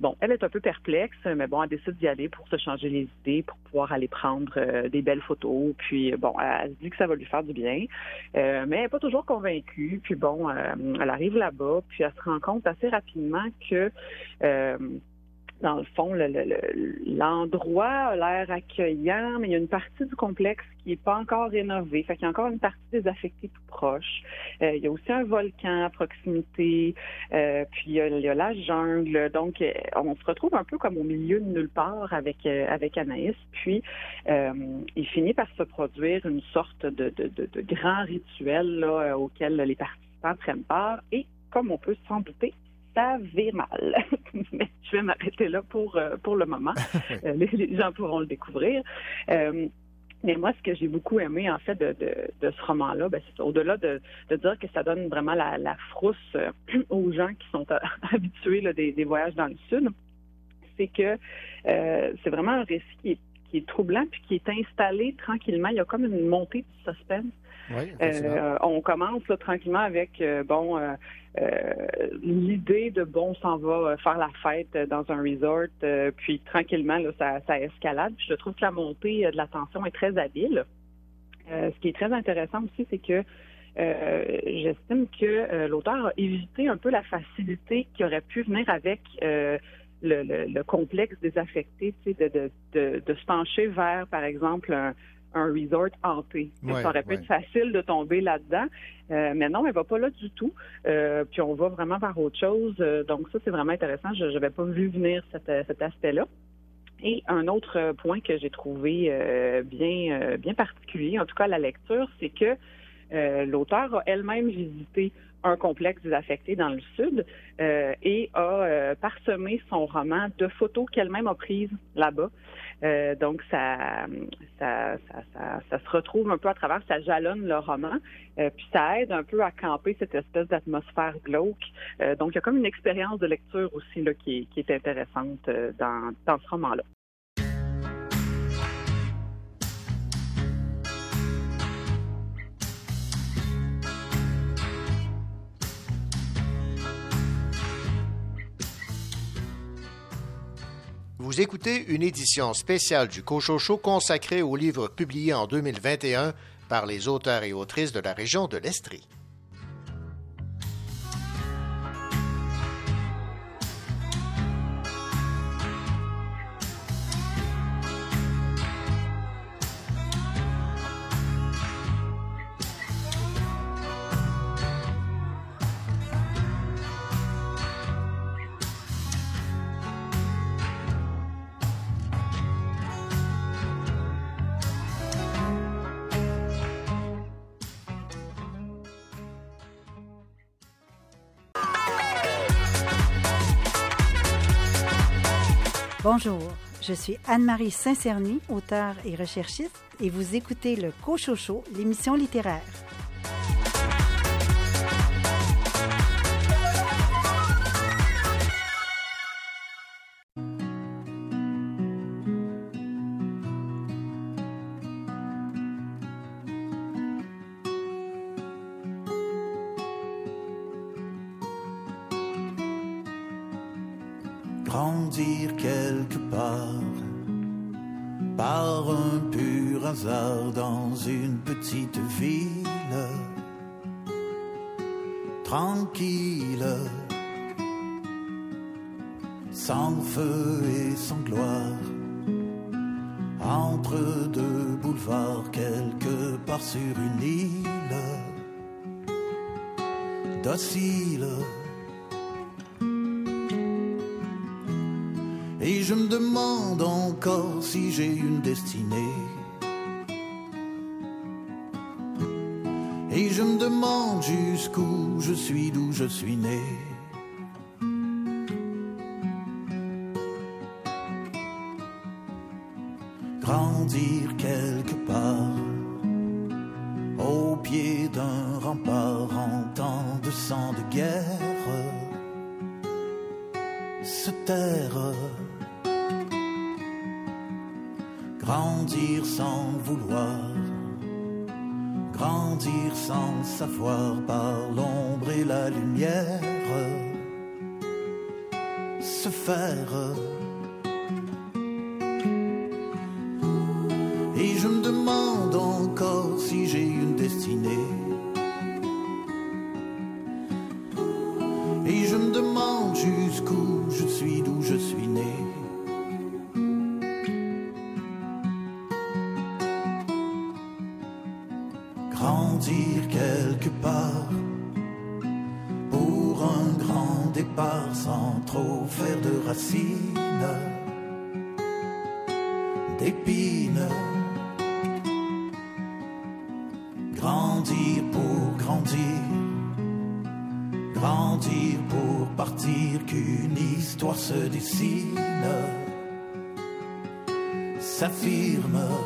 Bon, elle est un peu perplexe, mais bon, elle décide d'y aller pour se changer les idées, pour pouvoir aller prendre des belles photos. Puis, bon, elle se dit que ça va lui faire du bien, mais elle n'est pas toujours convaincue. Puis, bon, elle arrive là-bas, puis elle se rend compte assez rapidement que... dans le fond, le- le- le- l'endroit a l'air accueillant, mais il y a une partie du complexe qui n'est pas encore rénovée. Fait qu'il y a encore une partie désaffectée tout proche. Euh, il y a aussi un volcan à proximité, euh, puis il y, a, la jungle. Donc, euh, on se retrouve un peu comme au milieu de nulle part avec, avec Anaïs. Puis, il finit par se produire une sorte de, grand rituel auquel les participants prennent part. Et comme on peut s'en douter, ça vire mal. [LAUGHS] Mais je vais m'arrêter là pour, euh, pour le moment. [LAUGHS] Euh, les, les gens pourront le découvrir. Euh, mais moi, ce que j'ai beaucoup aimé, en fait, de, de, de ce roman-là, ben, c'est au-delà de, de dire que ça donne vraiment la, la frousse euh, [CLEARS THROAT] aux gens qui sont [LAUGHS] habitués là, des, des voyages dans le Sud, c'est que euh, c'est vraiment un récit qui est, qui est troublant puis qui est installé tranquillement. Il y a comme une montée de suspense. Oui, Euh, on commence là, tranquillement avec euh, bon euh, l'idée de bon, on s'en va faire la fête dans un resort, puis tranquillement là, ça, ça escalade. Puis je trouve que la montée de la tension est très habile. Euh, ce qui est très intéressant aussi, c'est que euh, j'estime que euh, l'auteur a évité un peu la facilité qui aurait pu venir avec le, le- le complexe désaffecté, tu sais, de, de, de, de se pencher vers, par exemple, un, un resort hanté. Ouais, ça aurait pu ouais. être facile de tomber là-dedans, Euh, mais non, elle va pas là du tout. Euh, puis on va vraiment vers autre chose. Euh, donc ça, c'est vraiment intéressant. Je n'avais pas vu venir cet, euh, cet aspect-là. Et un autre point que j'ai trouvé euh, bien, bien particulier, en tout cas à la lecture, c'est que euh, l'auteur a elle-même visité un complexe désaffecté dans le sud euh, et a euh, parsemé son roman de photos qu'elle-même a prises là-bas. Euh, donc ça ça, ça, ça, ça se retrouve un peu à travers, ça jalonne le roman, euh, puis ça aide un peu à camper cette espèce d'atmosphère glauque. Euh, donc il y a comme une expérience de lecture aussi là, qui, est, qui est intéressante euh, dans, dans ce roman-là. Vous écoutez une édition spéciale du Cochocho consacrée aux livres publiés en 2021 par les auteurs et autrices de la région de l'Estrie. Suis Anne-Marie Saint-Cerny, auteure et recherchiste, et vous écoutez le Cochocho, l'émission littéraire. Grandir quelque part par un pur hasard dans une petite ville tranquille, sans feu et sans gloire, entre deux boulevards quelque part sur une île docile. Je me demande encore si j'ai une destinée. Et je me demande jusqu'où je suis, d'où je suis né. Savoir s'affirme.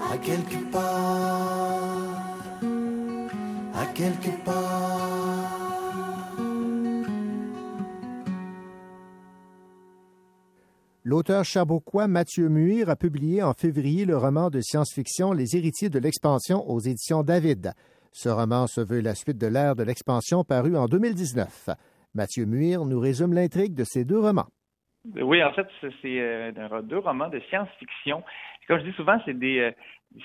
À quelque part. À quelque part. L'auteur chaboquois Mathieu Muir a publié en février le roman de science-fiction Les héritiers de l'expansion aux éditions David. Ce roman se veut la suite de l'ère de l'expansion paru en 2019. Mathieu Muir nous résume l'intrigue de ces deux romans. Oui, en fait, c'est euh, deux romans de science-fiction. Comme je dis souvent, c'est des euh,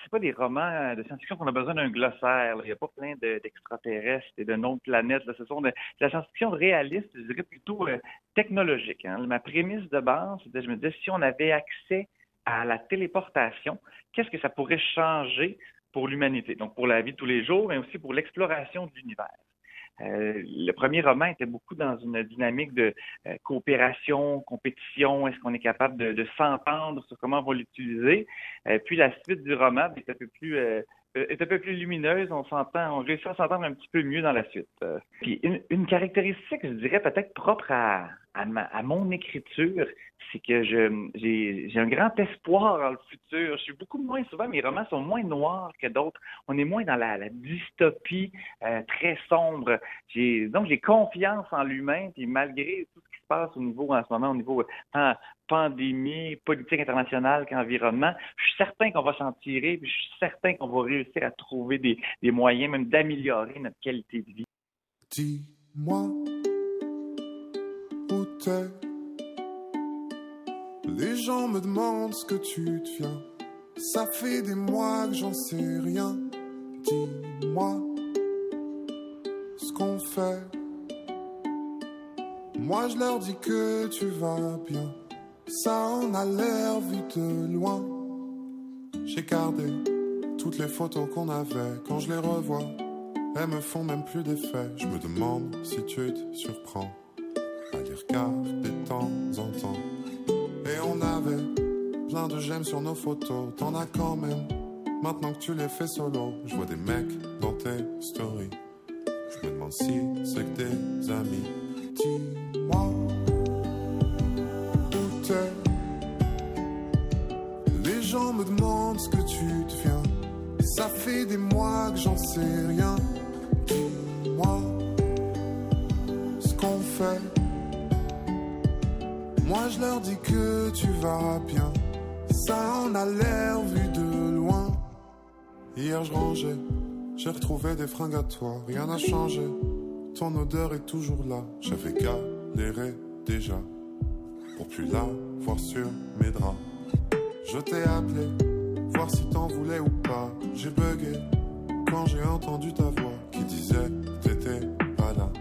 c'est pas des romans de science-fiction qu'on a besoin d'un glossaire. Il n'y a pas plein d'extraterrestres et de non planètes. Ce sont de, la science-fiction réaliste, je dirais plutôt euh, technologique. Hein. Ma prémisse de base, c'était je me disais si on avait accès à la téléportation, qu'est-ce que ça pourrait changer pour l'humanité, donc pour la vie de tous les jours, mais aussi pour l'exploration de l'univers. Euh, le premier roman était beaucoup dans une dynamique de euh, coopération, compétition. Est-ce qu'on est capable de, s'entendre sur comment on va l'utiliser? Euh, puis la suite du roman est un peu plus est un peu plus lumineuse. On s'entend, on réussit à s'entendre un petit peu mieux dans la suite. puis une, une caractéristique, je dirais peut-être propre à, à, mon écriture, c'est que j'ai un grand espoir dans le futur. Je suis beaucoup moins souvent, mes romans sont moins noirs que d'autres. On est moins dans la, dystopie euh, très sombre. Donc j'ai confiance en l'humain, puis malgré tout ce qui se passe au niveau en ce moment, au niveau euh, pandémie, politique internationale qu'environnement, je suis certain qu'on va s'en tirer, puis je suis certain qu'on va réussir à trouver des, des moyens même d'améliorer notre qualité de vie. Dis-moi les gens me demandent ce que tu deviens. Ça fait des mois que j'en sais rien. Dis-moi ce qu'on fait. Moi je leur dis que tu vas bien. Ça en a l'air vu de loin. J'ai gardé toutes les photos qu'on avait. Quand je les revois, elles me font même plus d'effet. Je me demande si tu te surprends à les regarder de temps en temps. Et on avait plein de j'aime sur nos photos, t'en as quand même. Maintenant que tu les fais solo, je vois des mecs dans tes stories. Je me demande si c'est que des amis. Dis-moi où t'es. Les gens me demandent ce que tu deviens. Ça fait des mois que j'en sais rien. Dis-moi ce qu'on fait. Moi je leur dis que tu vas bien. Ça en a l'air vu de loin. Hier je rangeais, j'ai retrouvé des fringues à toi. Rien n'a changé, ton odeur est toujours là. J'avais galéré déjà pour plus la voir sur mes draps. Je t'ai appelé, voir si t'en voulais ou pas. J'ai bugué quand j'ai entendu ta voix qui disait t'étais pas là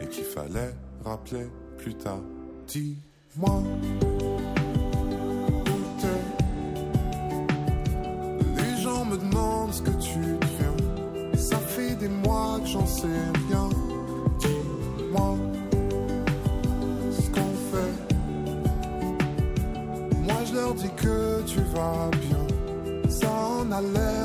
et qu'il fallait rappeler plus tard. Moi. Les gens me demandent ce que tu deviens. Ça fait des mois que j'en sais rien. Dis-moi ce qu'on fait. Moi je leur dis que tu vas bien. Ça en a l'air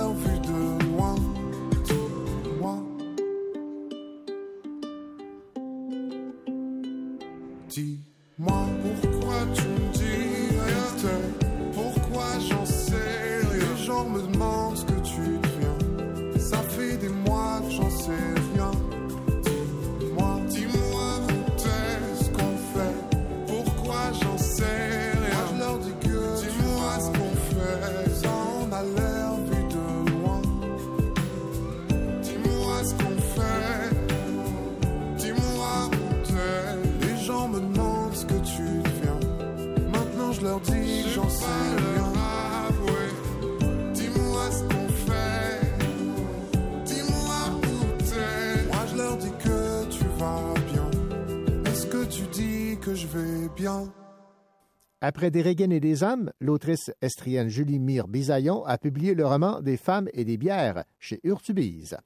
Après Des Régines et des hommes, l'autrice estrienne Julie Mire Bisaillon a publié le roman Des femmes et des bières chez Urtubise.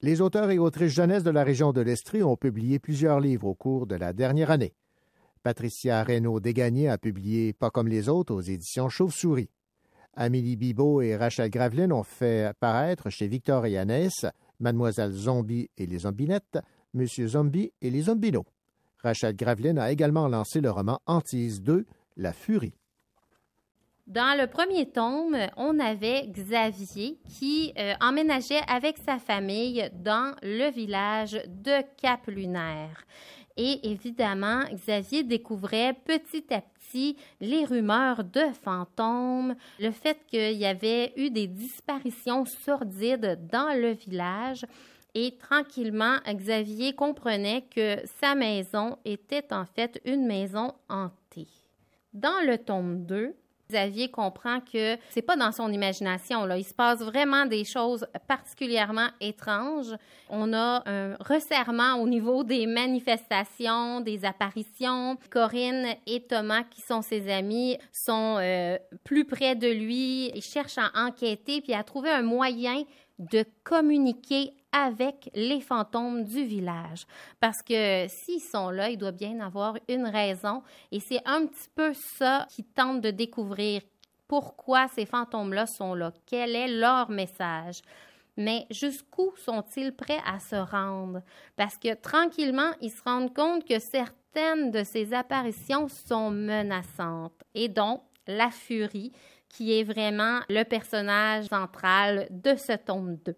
Les auteurs et autrices jeunesse de la région de l'Estrie ont publié plusieurs livres au cours de la dernière année. Patricia Reynaud-Dégagné a publié Pas comme les autres aux éditions Chauve-souris. Amélie Bibot et Rachel Graveline ont fait paraître chez Victor et Annès Mademoiselle Zombie et les Zombinettes, Monsieur Zombie et les Zombinos. Rachel Graveline a également lancé le roman Antise 2, La Furie. Dans le premier tome, on avait Xavier qui euh, emménageait avec sa famille dans le village de Cap-Lunaire. Et évidemment, Xavier découvrait petit à petit les rumeurs de fantômes, le fait qu'il y avait eu des disparitions sordides dans le village. Et tranquillement, Xavier comprenait que sa maison était en fait une maison hantée. Dans le tome 2, Xavier comprend que c'est pas dans son imagination. Là. Il se passe vraiment des choses particulièrement étranges. On a un resserrement au niveau des manifestations, des apparitions. Corinne et Thomas, qui sont ses amis, sont euh, plus près de lui. Ils cherchent à enquêter puis à trouver un moyen de communiquer avec les fantômes du village. Parce que s'ils sont là, il doit bien avoir une raison. Et c'est un petit peu ça qu'ils tentent de découvrir. Pourquoi ces fantômes-là sont là? Quel est leur message? Mais jusqu'où sont-ils prêts à se rendre? Parce que tranquillement, ils se rendent compte que certaines de ces apparitions sont menaçantes. Et donc, la furie, qui est vraiment le personnage central de ce tome 2.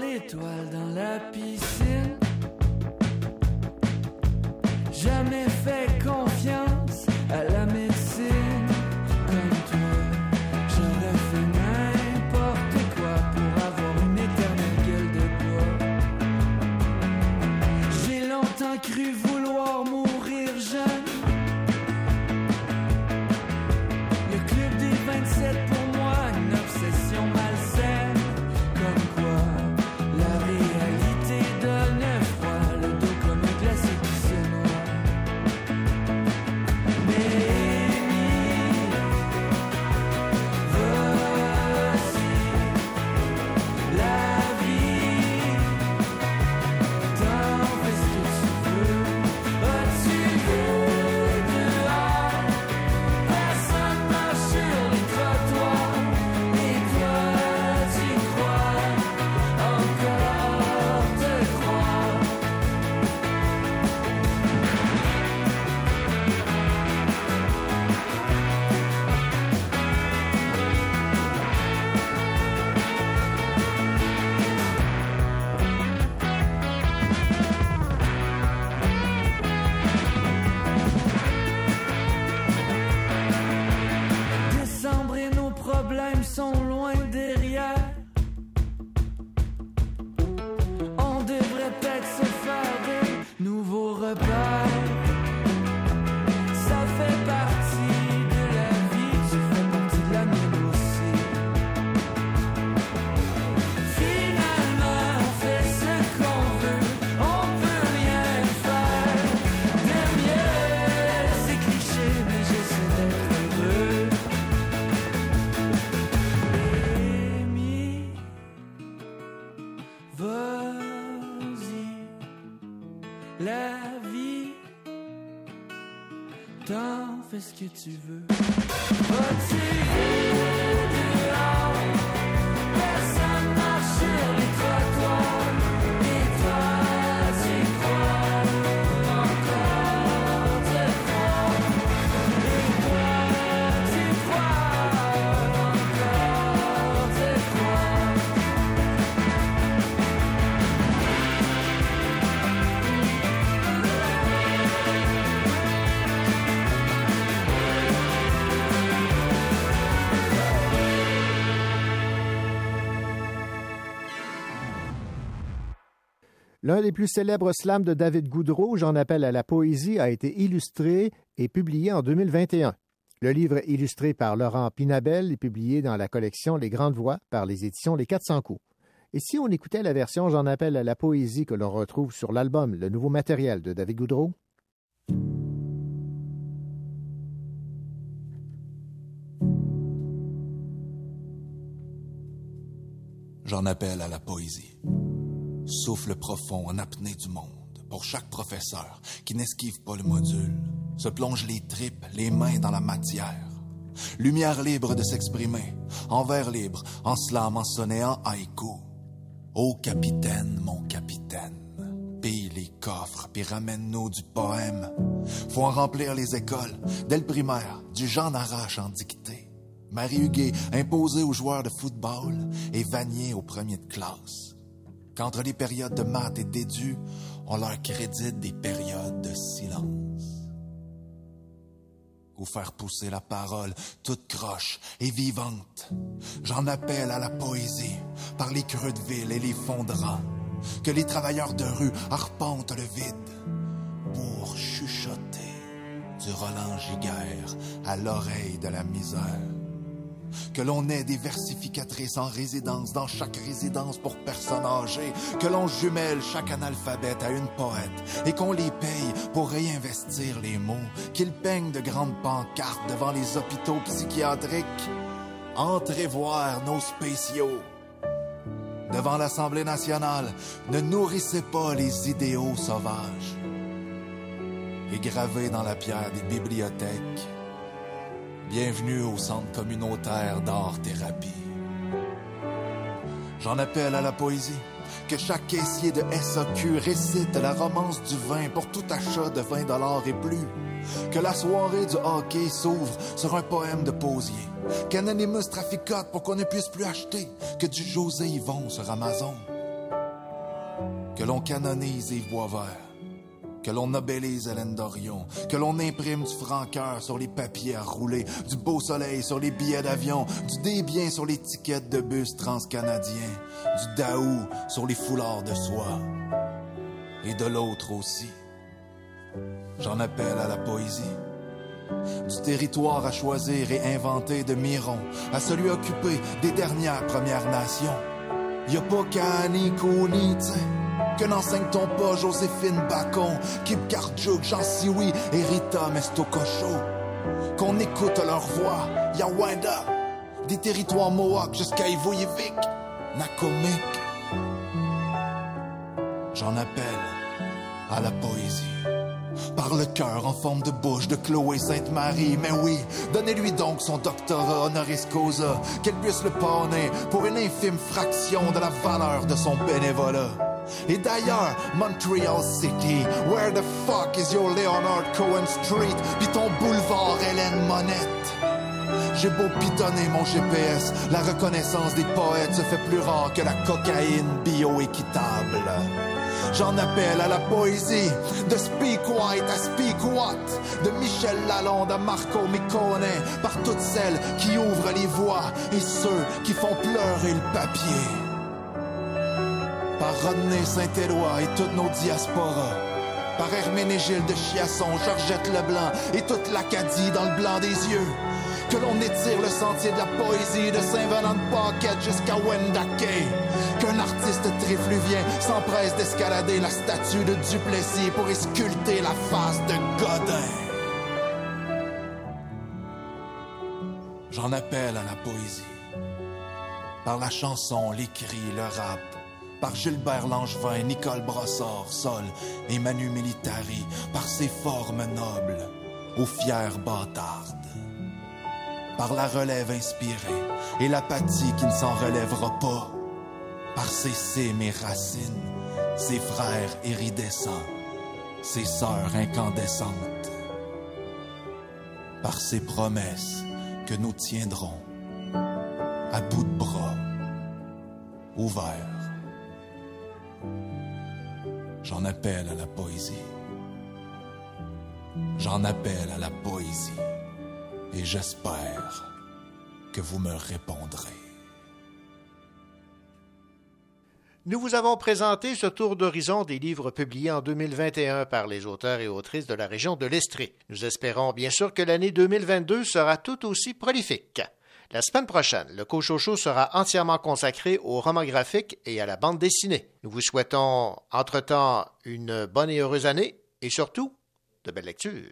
L'étoile dans la piscine. Jamais fait confiance à la médecine. Comme toi, j'aurais fait n'importe quoi pour avoir une éternelle gueule de bois. J'ai longtemps cru vouloir ce que tu veux. L'un des plus célèbres slams de David Goudreau, J'en appelle à la poésie, a été illustré et publié en 2021. Le livre illustré par Laurent Pinabel est publié dans la collection Les Grandes Voix par les éditions Les 400 coups. Et si on écoutait la version J'en appelle à la poésie que l'on retrouve sur l'album Le Nouveau Matériel de David Goudreau? J'en appelle à la poésie. Souffle profond en apnée du monde pour chaque professeur qui n'esquive pas le module, se plonge les tripes, les mains dans la matière. Lumière libre de s'exprimer, envers libre, en slam, en sonnet, en haïku. Ô capitaine, mon capitaine, pille les coffres, puis ramène-nous du poème. Faut en remplir les écoles, dès le primaire, du genre arrache en dictée. Marie Huguet imposée aux joueurs de football et Vanier aux premiers de classe. Qu'entre les périodes de maths et d'édu, on leur crédite des périodes de silence. ou faire pousser la parole toute croche et vivante. J'en appelle à la poésie par les creux de ville et les fondrans, que les travailleurs de rue arpentent le vide pour chuchoter du Roland Giguère à l'oreille de la misère. Que l'on ait des versificatrices en résidence dans chaque résidence pour personnes âgées. Que l'on jumelle chaque analphabète à une poète et qu'on les paye pour réinvestir les mots. Qu'ils peignent de grandes pancartes devant les hôpitaux psychiatriques. Entrez voir nos spéciaux. Devant l'Assemblée nationale, ne nourrissez pas les idéaux sauvages. Et gravés dans la pierre des bibliothèques, Bienvenue au centre communautaire d'art-thérapie. J'en appelle à la poésie. Que chaque caissier de SAQ récite la romance du vin pour tout achat de 20 dollars et plus. Que la soirée du hockey s'ouvre sur un poème de Posier. Qu'Anonymous traficote pour qu'on ne puisse plus acheter que du José Yvon sur Amazon. Que l'on canonise Yves Boisvert que l'on nobélise Hélène Dorion, que l'on imprime du franc-cœur sur les papiers à rouler, du beau soleil sur les billets d'avion, du débien sur les tickets de bus transcanadiens, du daou sur les foulards de soie. Et de l'autre aussi. J'en appelle à la poésie. Du territoire à choisir et inventer de Miron à celui occupé des dernières Premières Nations. Y a pas qu'à ni t'sais. Que n'enseigne-t-on pas Joséphine Bacon, Kip Kardjouk, Jean Sioui et Rita Mestococho? Qu'on écoute leur voix, Yawanda, des territoires Mohawk jusqu'à Ivoyevik, Nakomik. J'en appelle à la poésie. Par le cœur en forme de bouche de Chloé Sainte-Marie. Mais oui, donnez-lui donc son doctorat honoris causa, qu'elle puisse le pawner pour une infime fraction de la valeur de son bénévolat. Et d'ailleurs, Montreal City, where the fuck is your Leonard Cohen Street, pis ton boulevard Hélène Monette? J'ai beau pitonner mon GPS, la reconnaissance des poètes se fait plus rare que la cocaïne bio-équitable. J'en appelle à la poésie, de Speak White à Speak What, de Michel Lalonde à Marco Micone, par toutes celles qui ouvrent les voies et ceux qui font pleurer le papier. Par Rodney Saint-Éloi et toutes nos diasporas. Par Herménégilde de Chiasson, Georgette Leblanc et toute l'Acadie dans le blanc des yeux que l'on étire le sentier de la poésie de Saint-Venant de Pocket jusqu'à Wendake. Qu'un artiste trifluvien s'empresse d'escalader la statue de Duplessis pour y sculpter la face de Godin. J'en appelle à la poésie. Par la chanson, les cris, le rap. Par Gilbert Langevin, Nicole Brossard, Sol et Manu Militari. Par ses formes nobles, aux fières bâtardes par la relève inspirée et l'apathie qui ne s'en relèvera pas, par cimes et racines, ses frères iridescents, ses sœurs incandescentes, par ses promesses que nous tiendrons à bout de bras, ouverts. J'en appelle à la poésie. J'en appelle à la poésie et j'espère que vous me répondrez. Nous vous avons présenté ce tour d'horizon des livres publiés en 2021 par les auteurs et autrices de la région de l'Estrie. Nous espérons bien sûr que l'année 2022 sera tout aussi prolifique. La semaine prochaine, le Cochocho sera entièrement consacré au roman graphique et à la bande dessinée. Nous vous souhaitons entre-temps une bonne et heureuse année et surtout de belles lectures.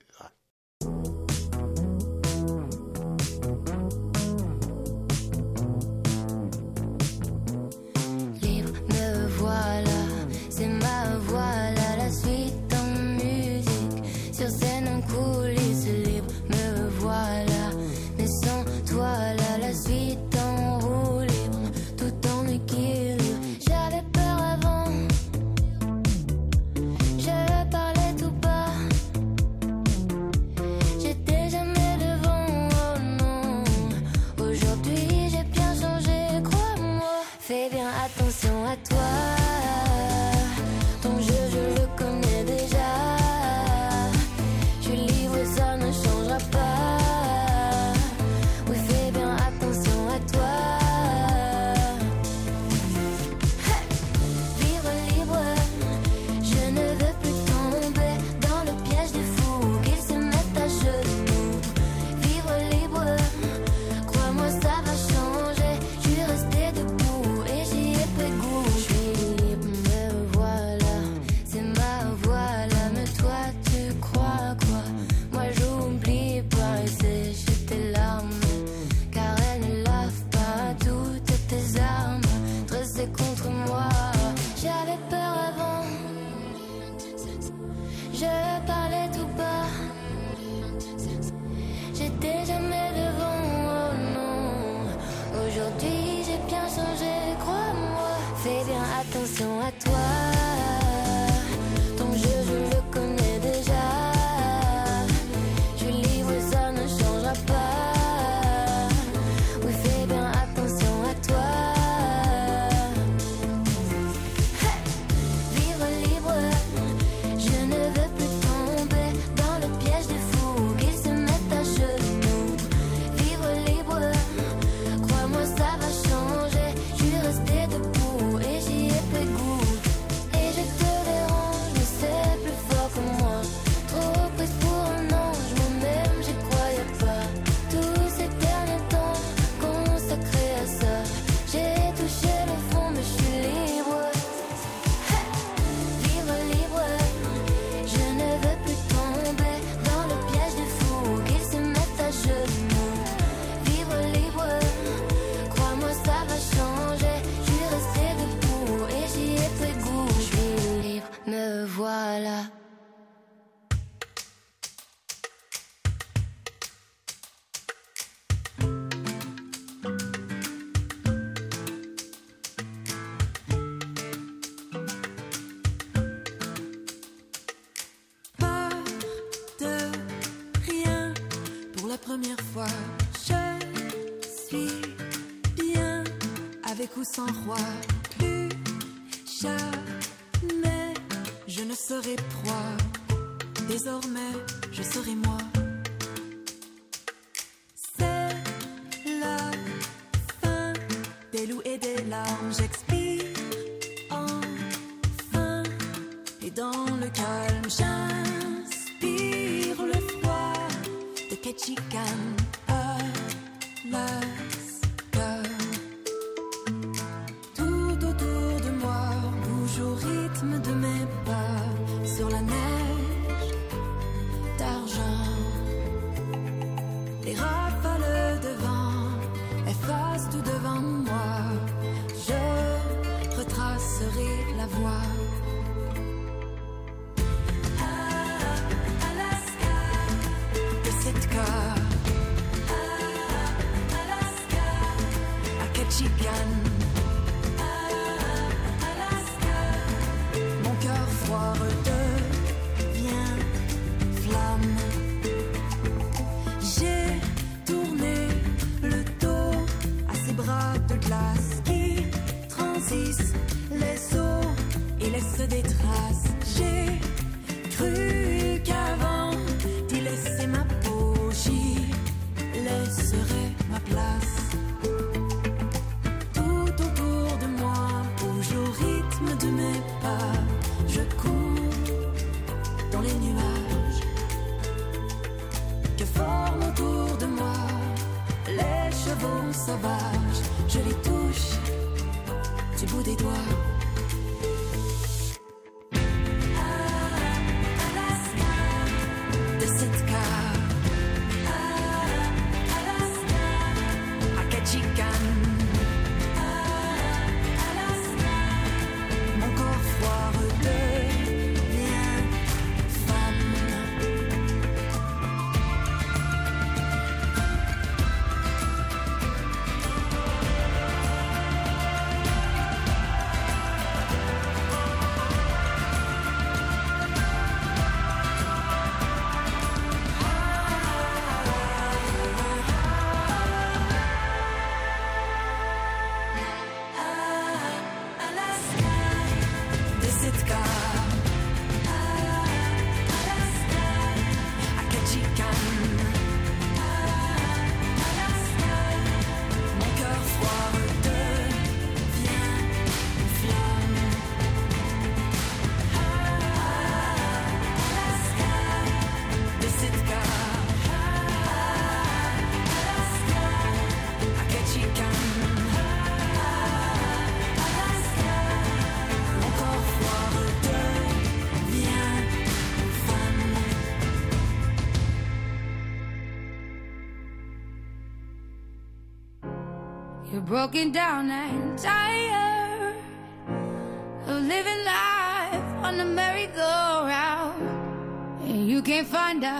broken down and tired of living life on the merry-go-round. And you can't find out.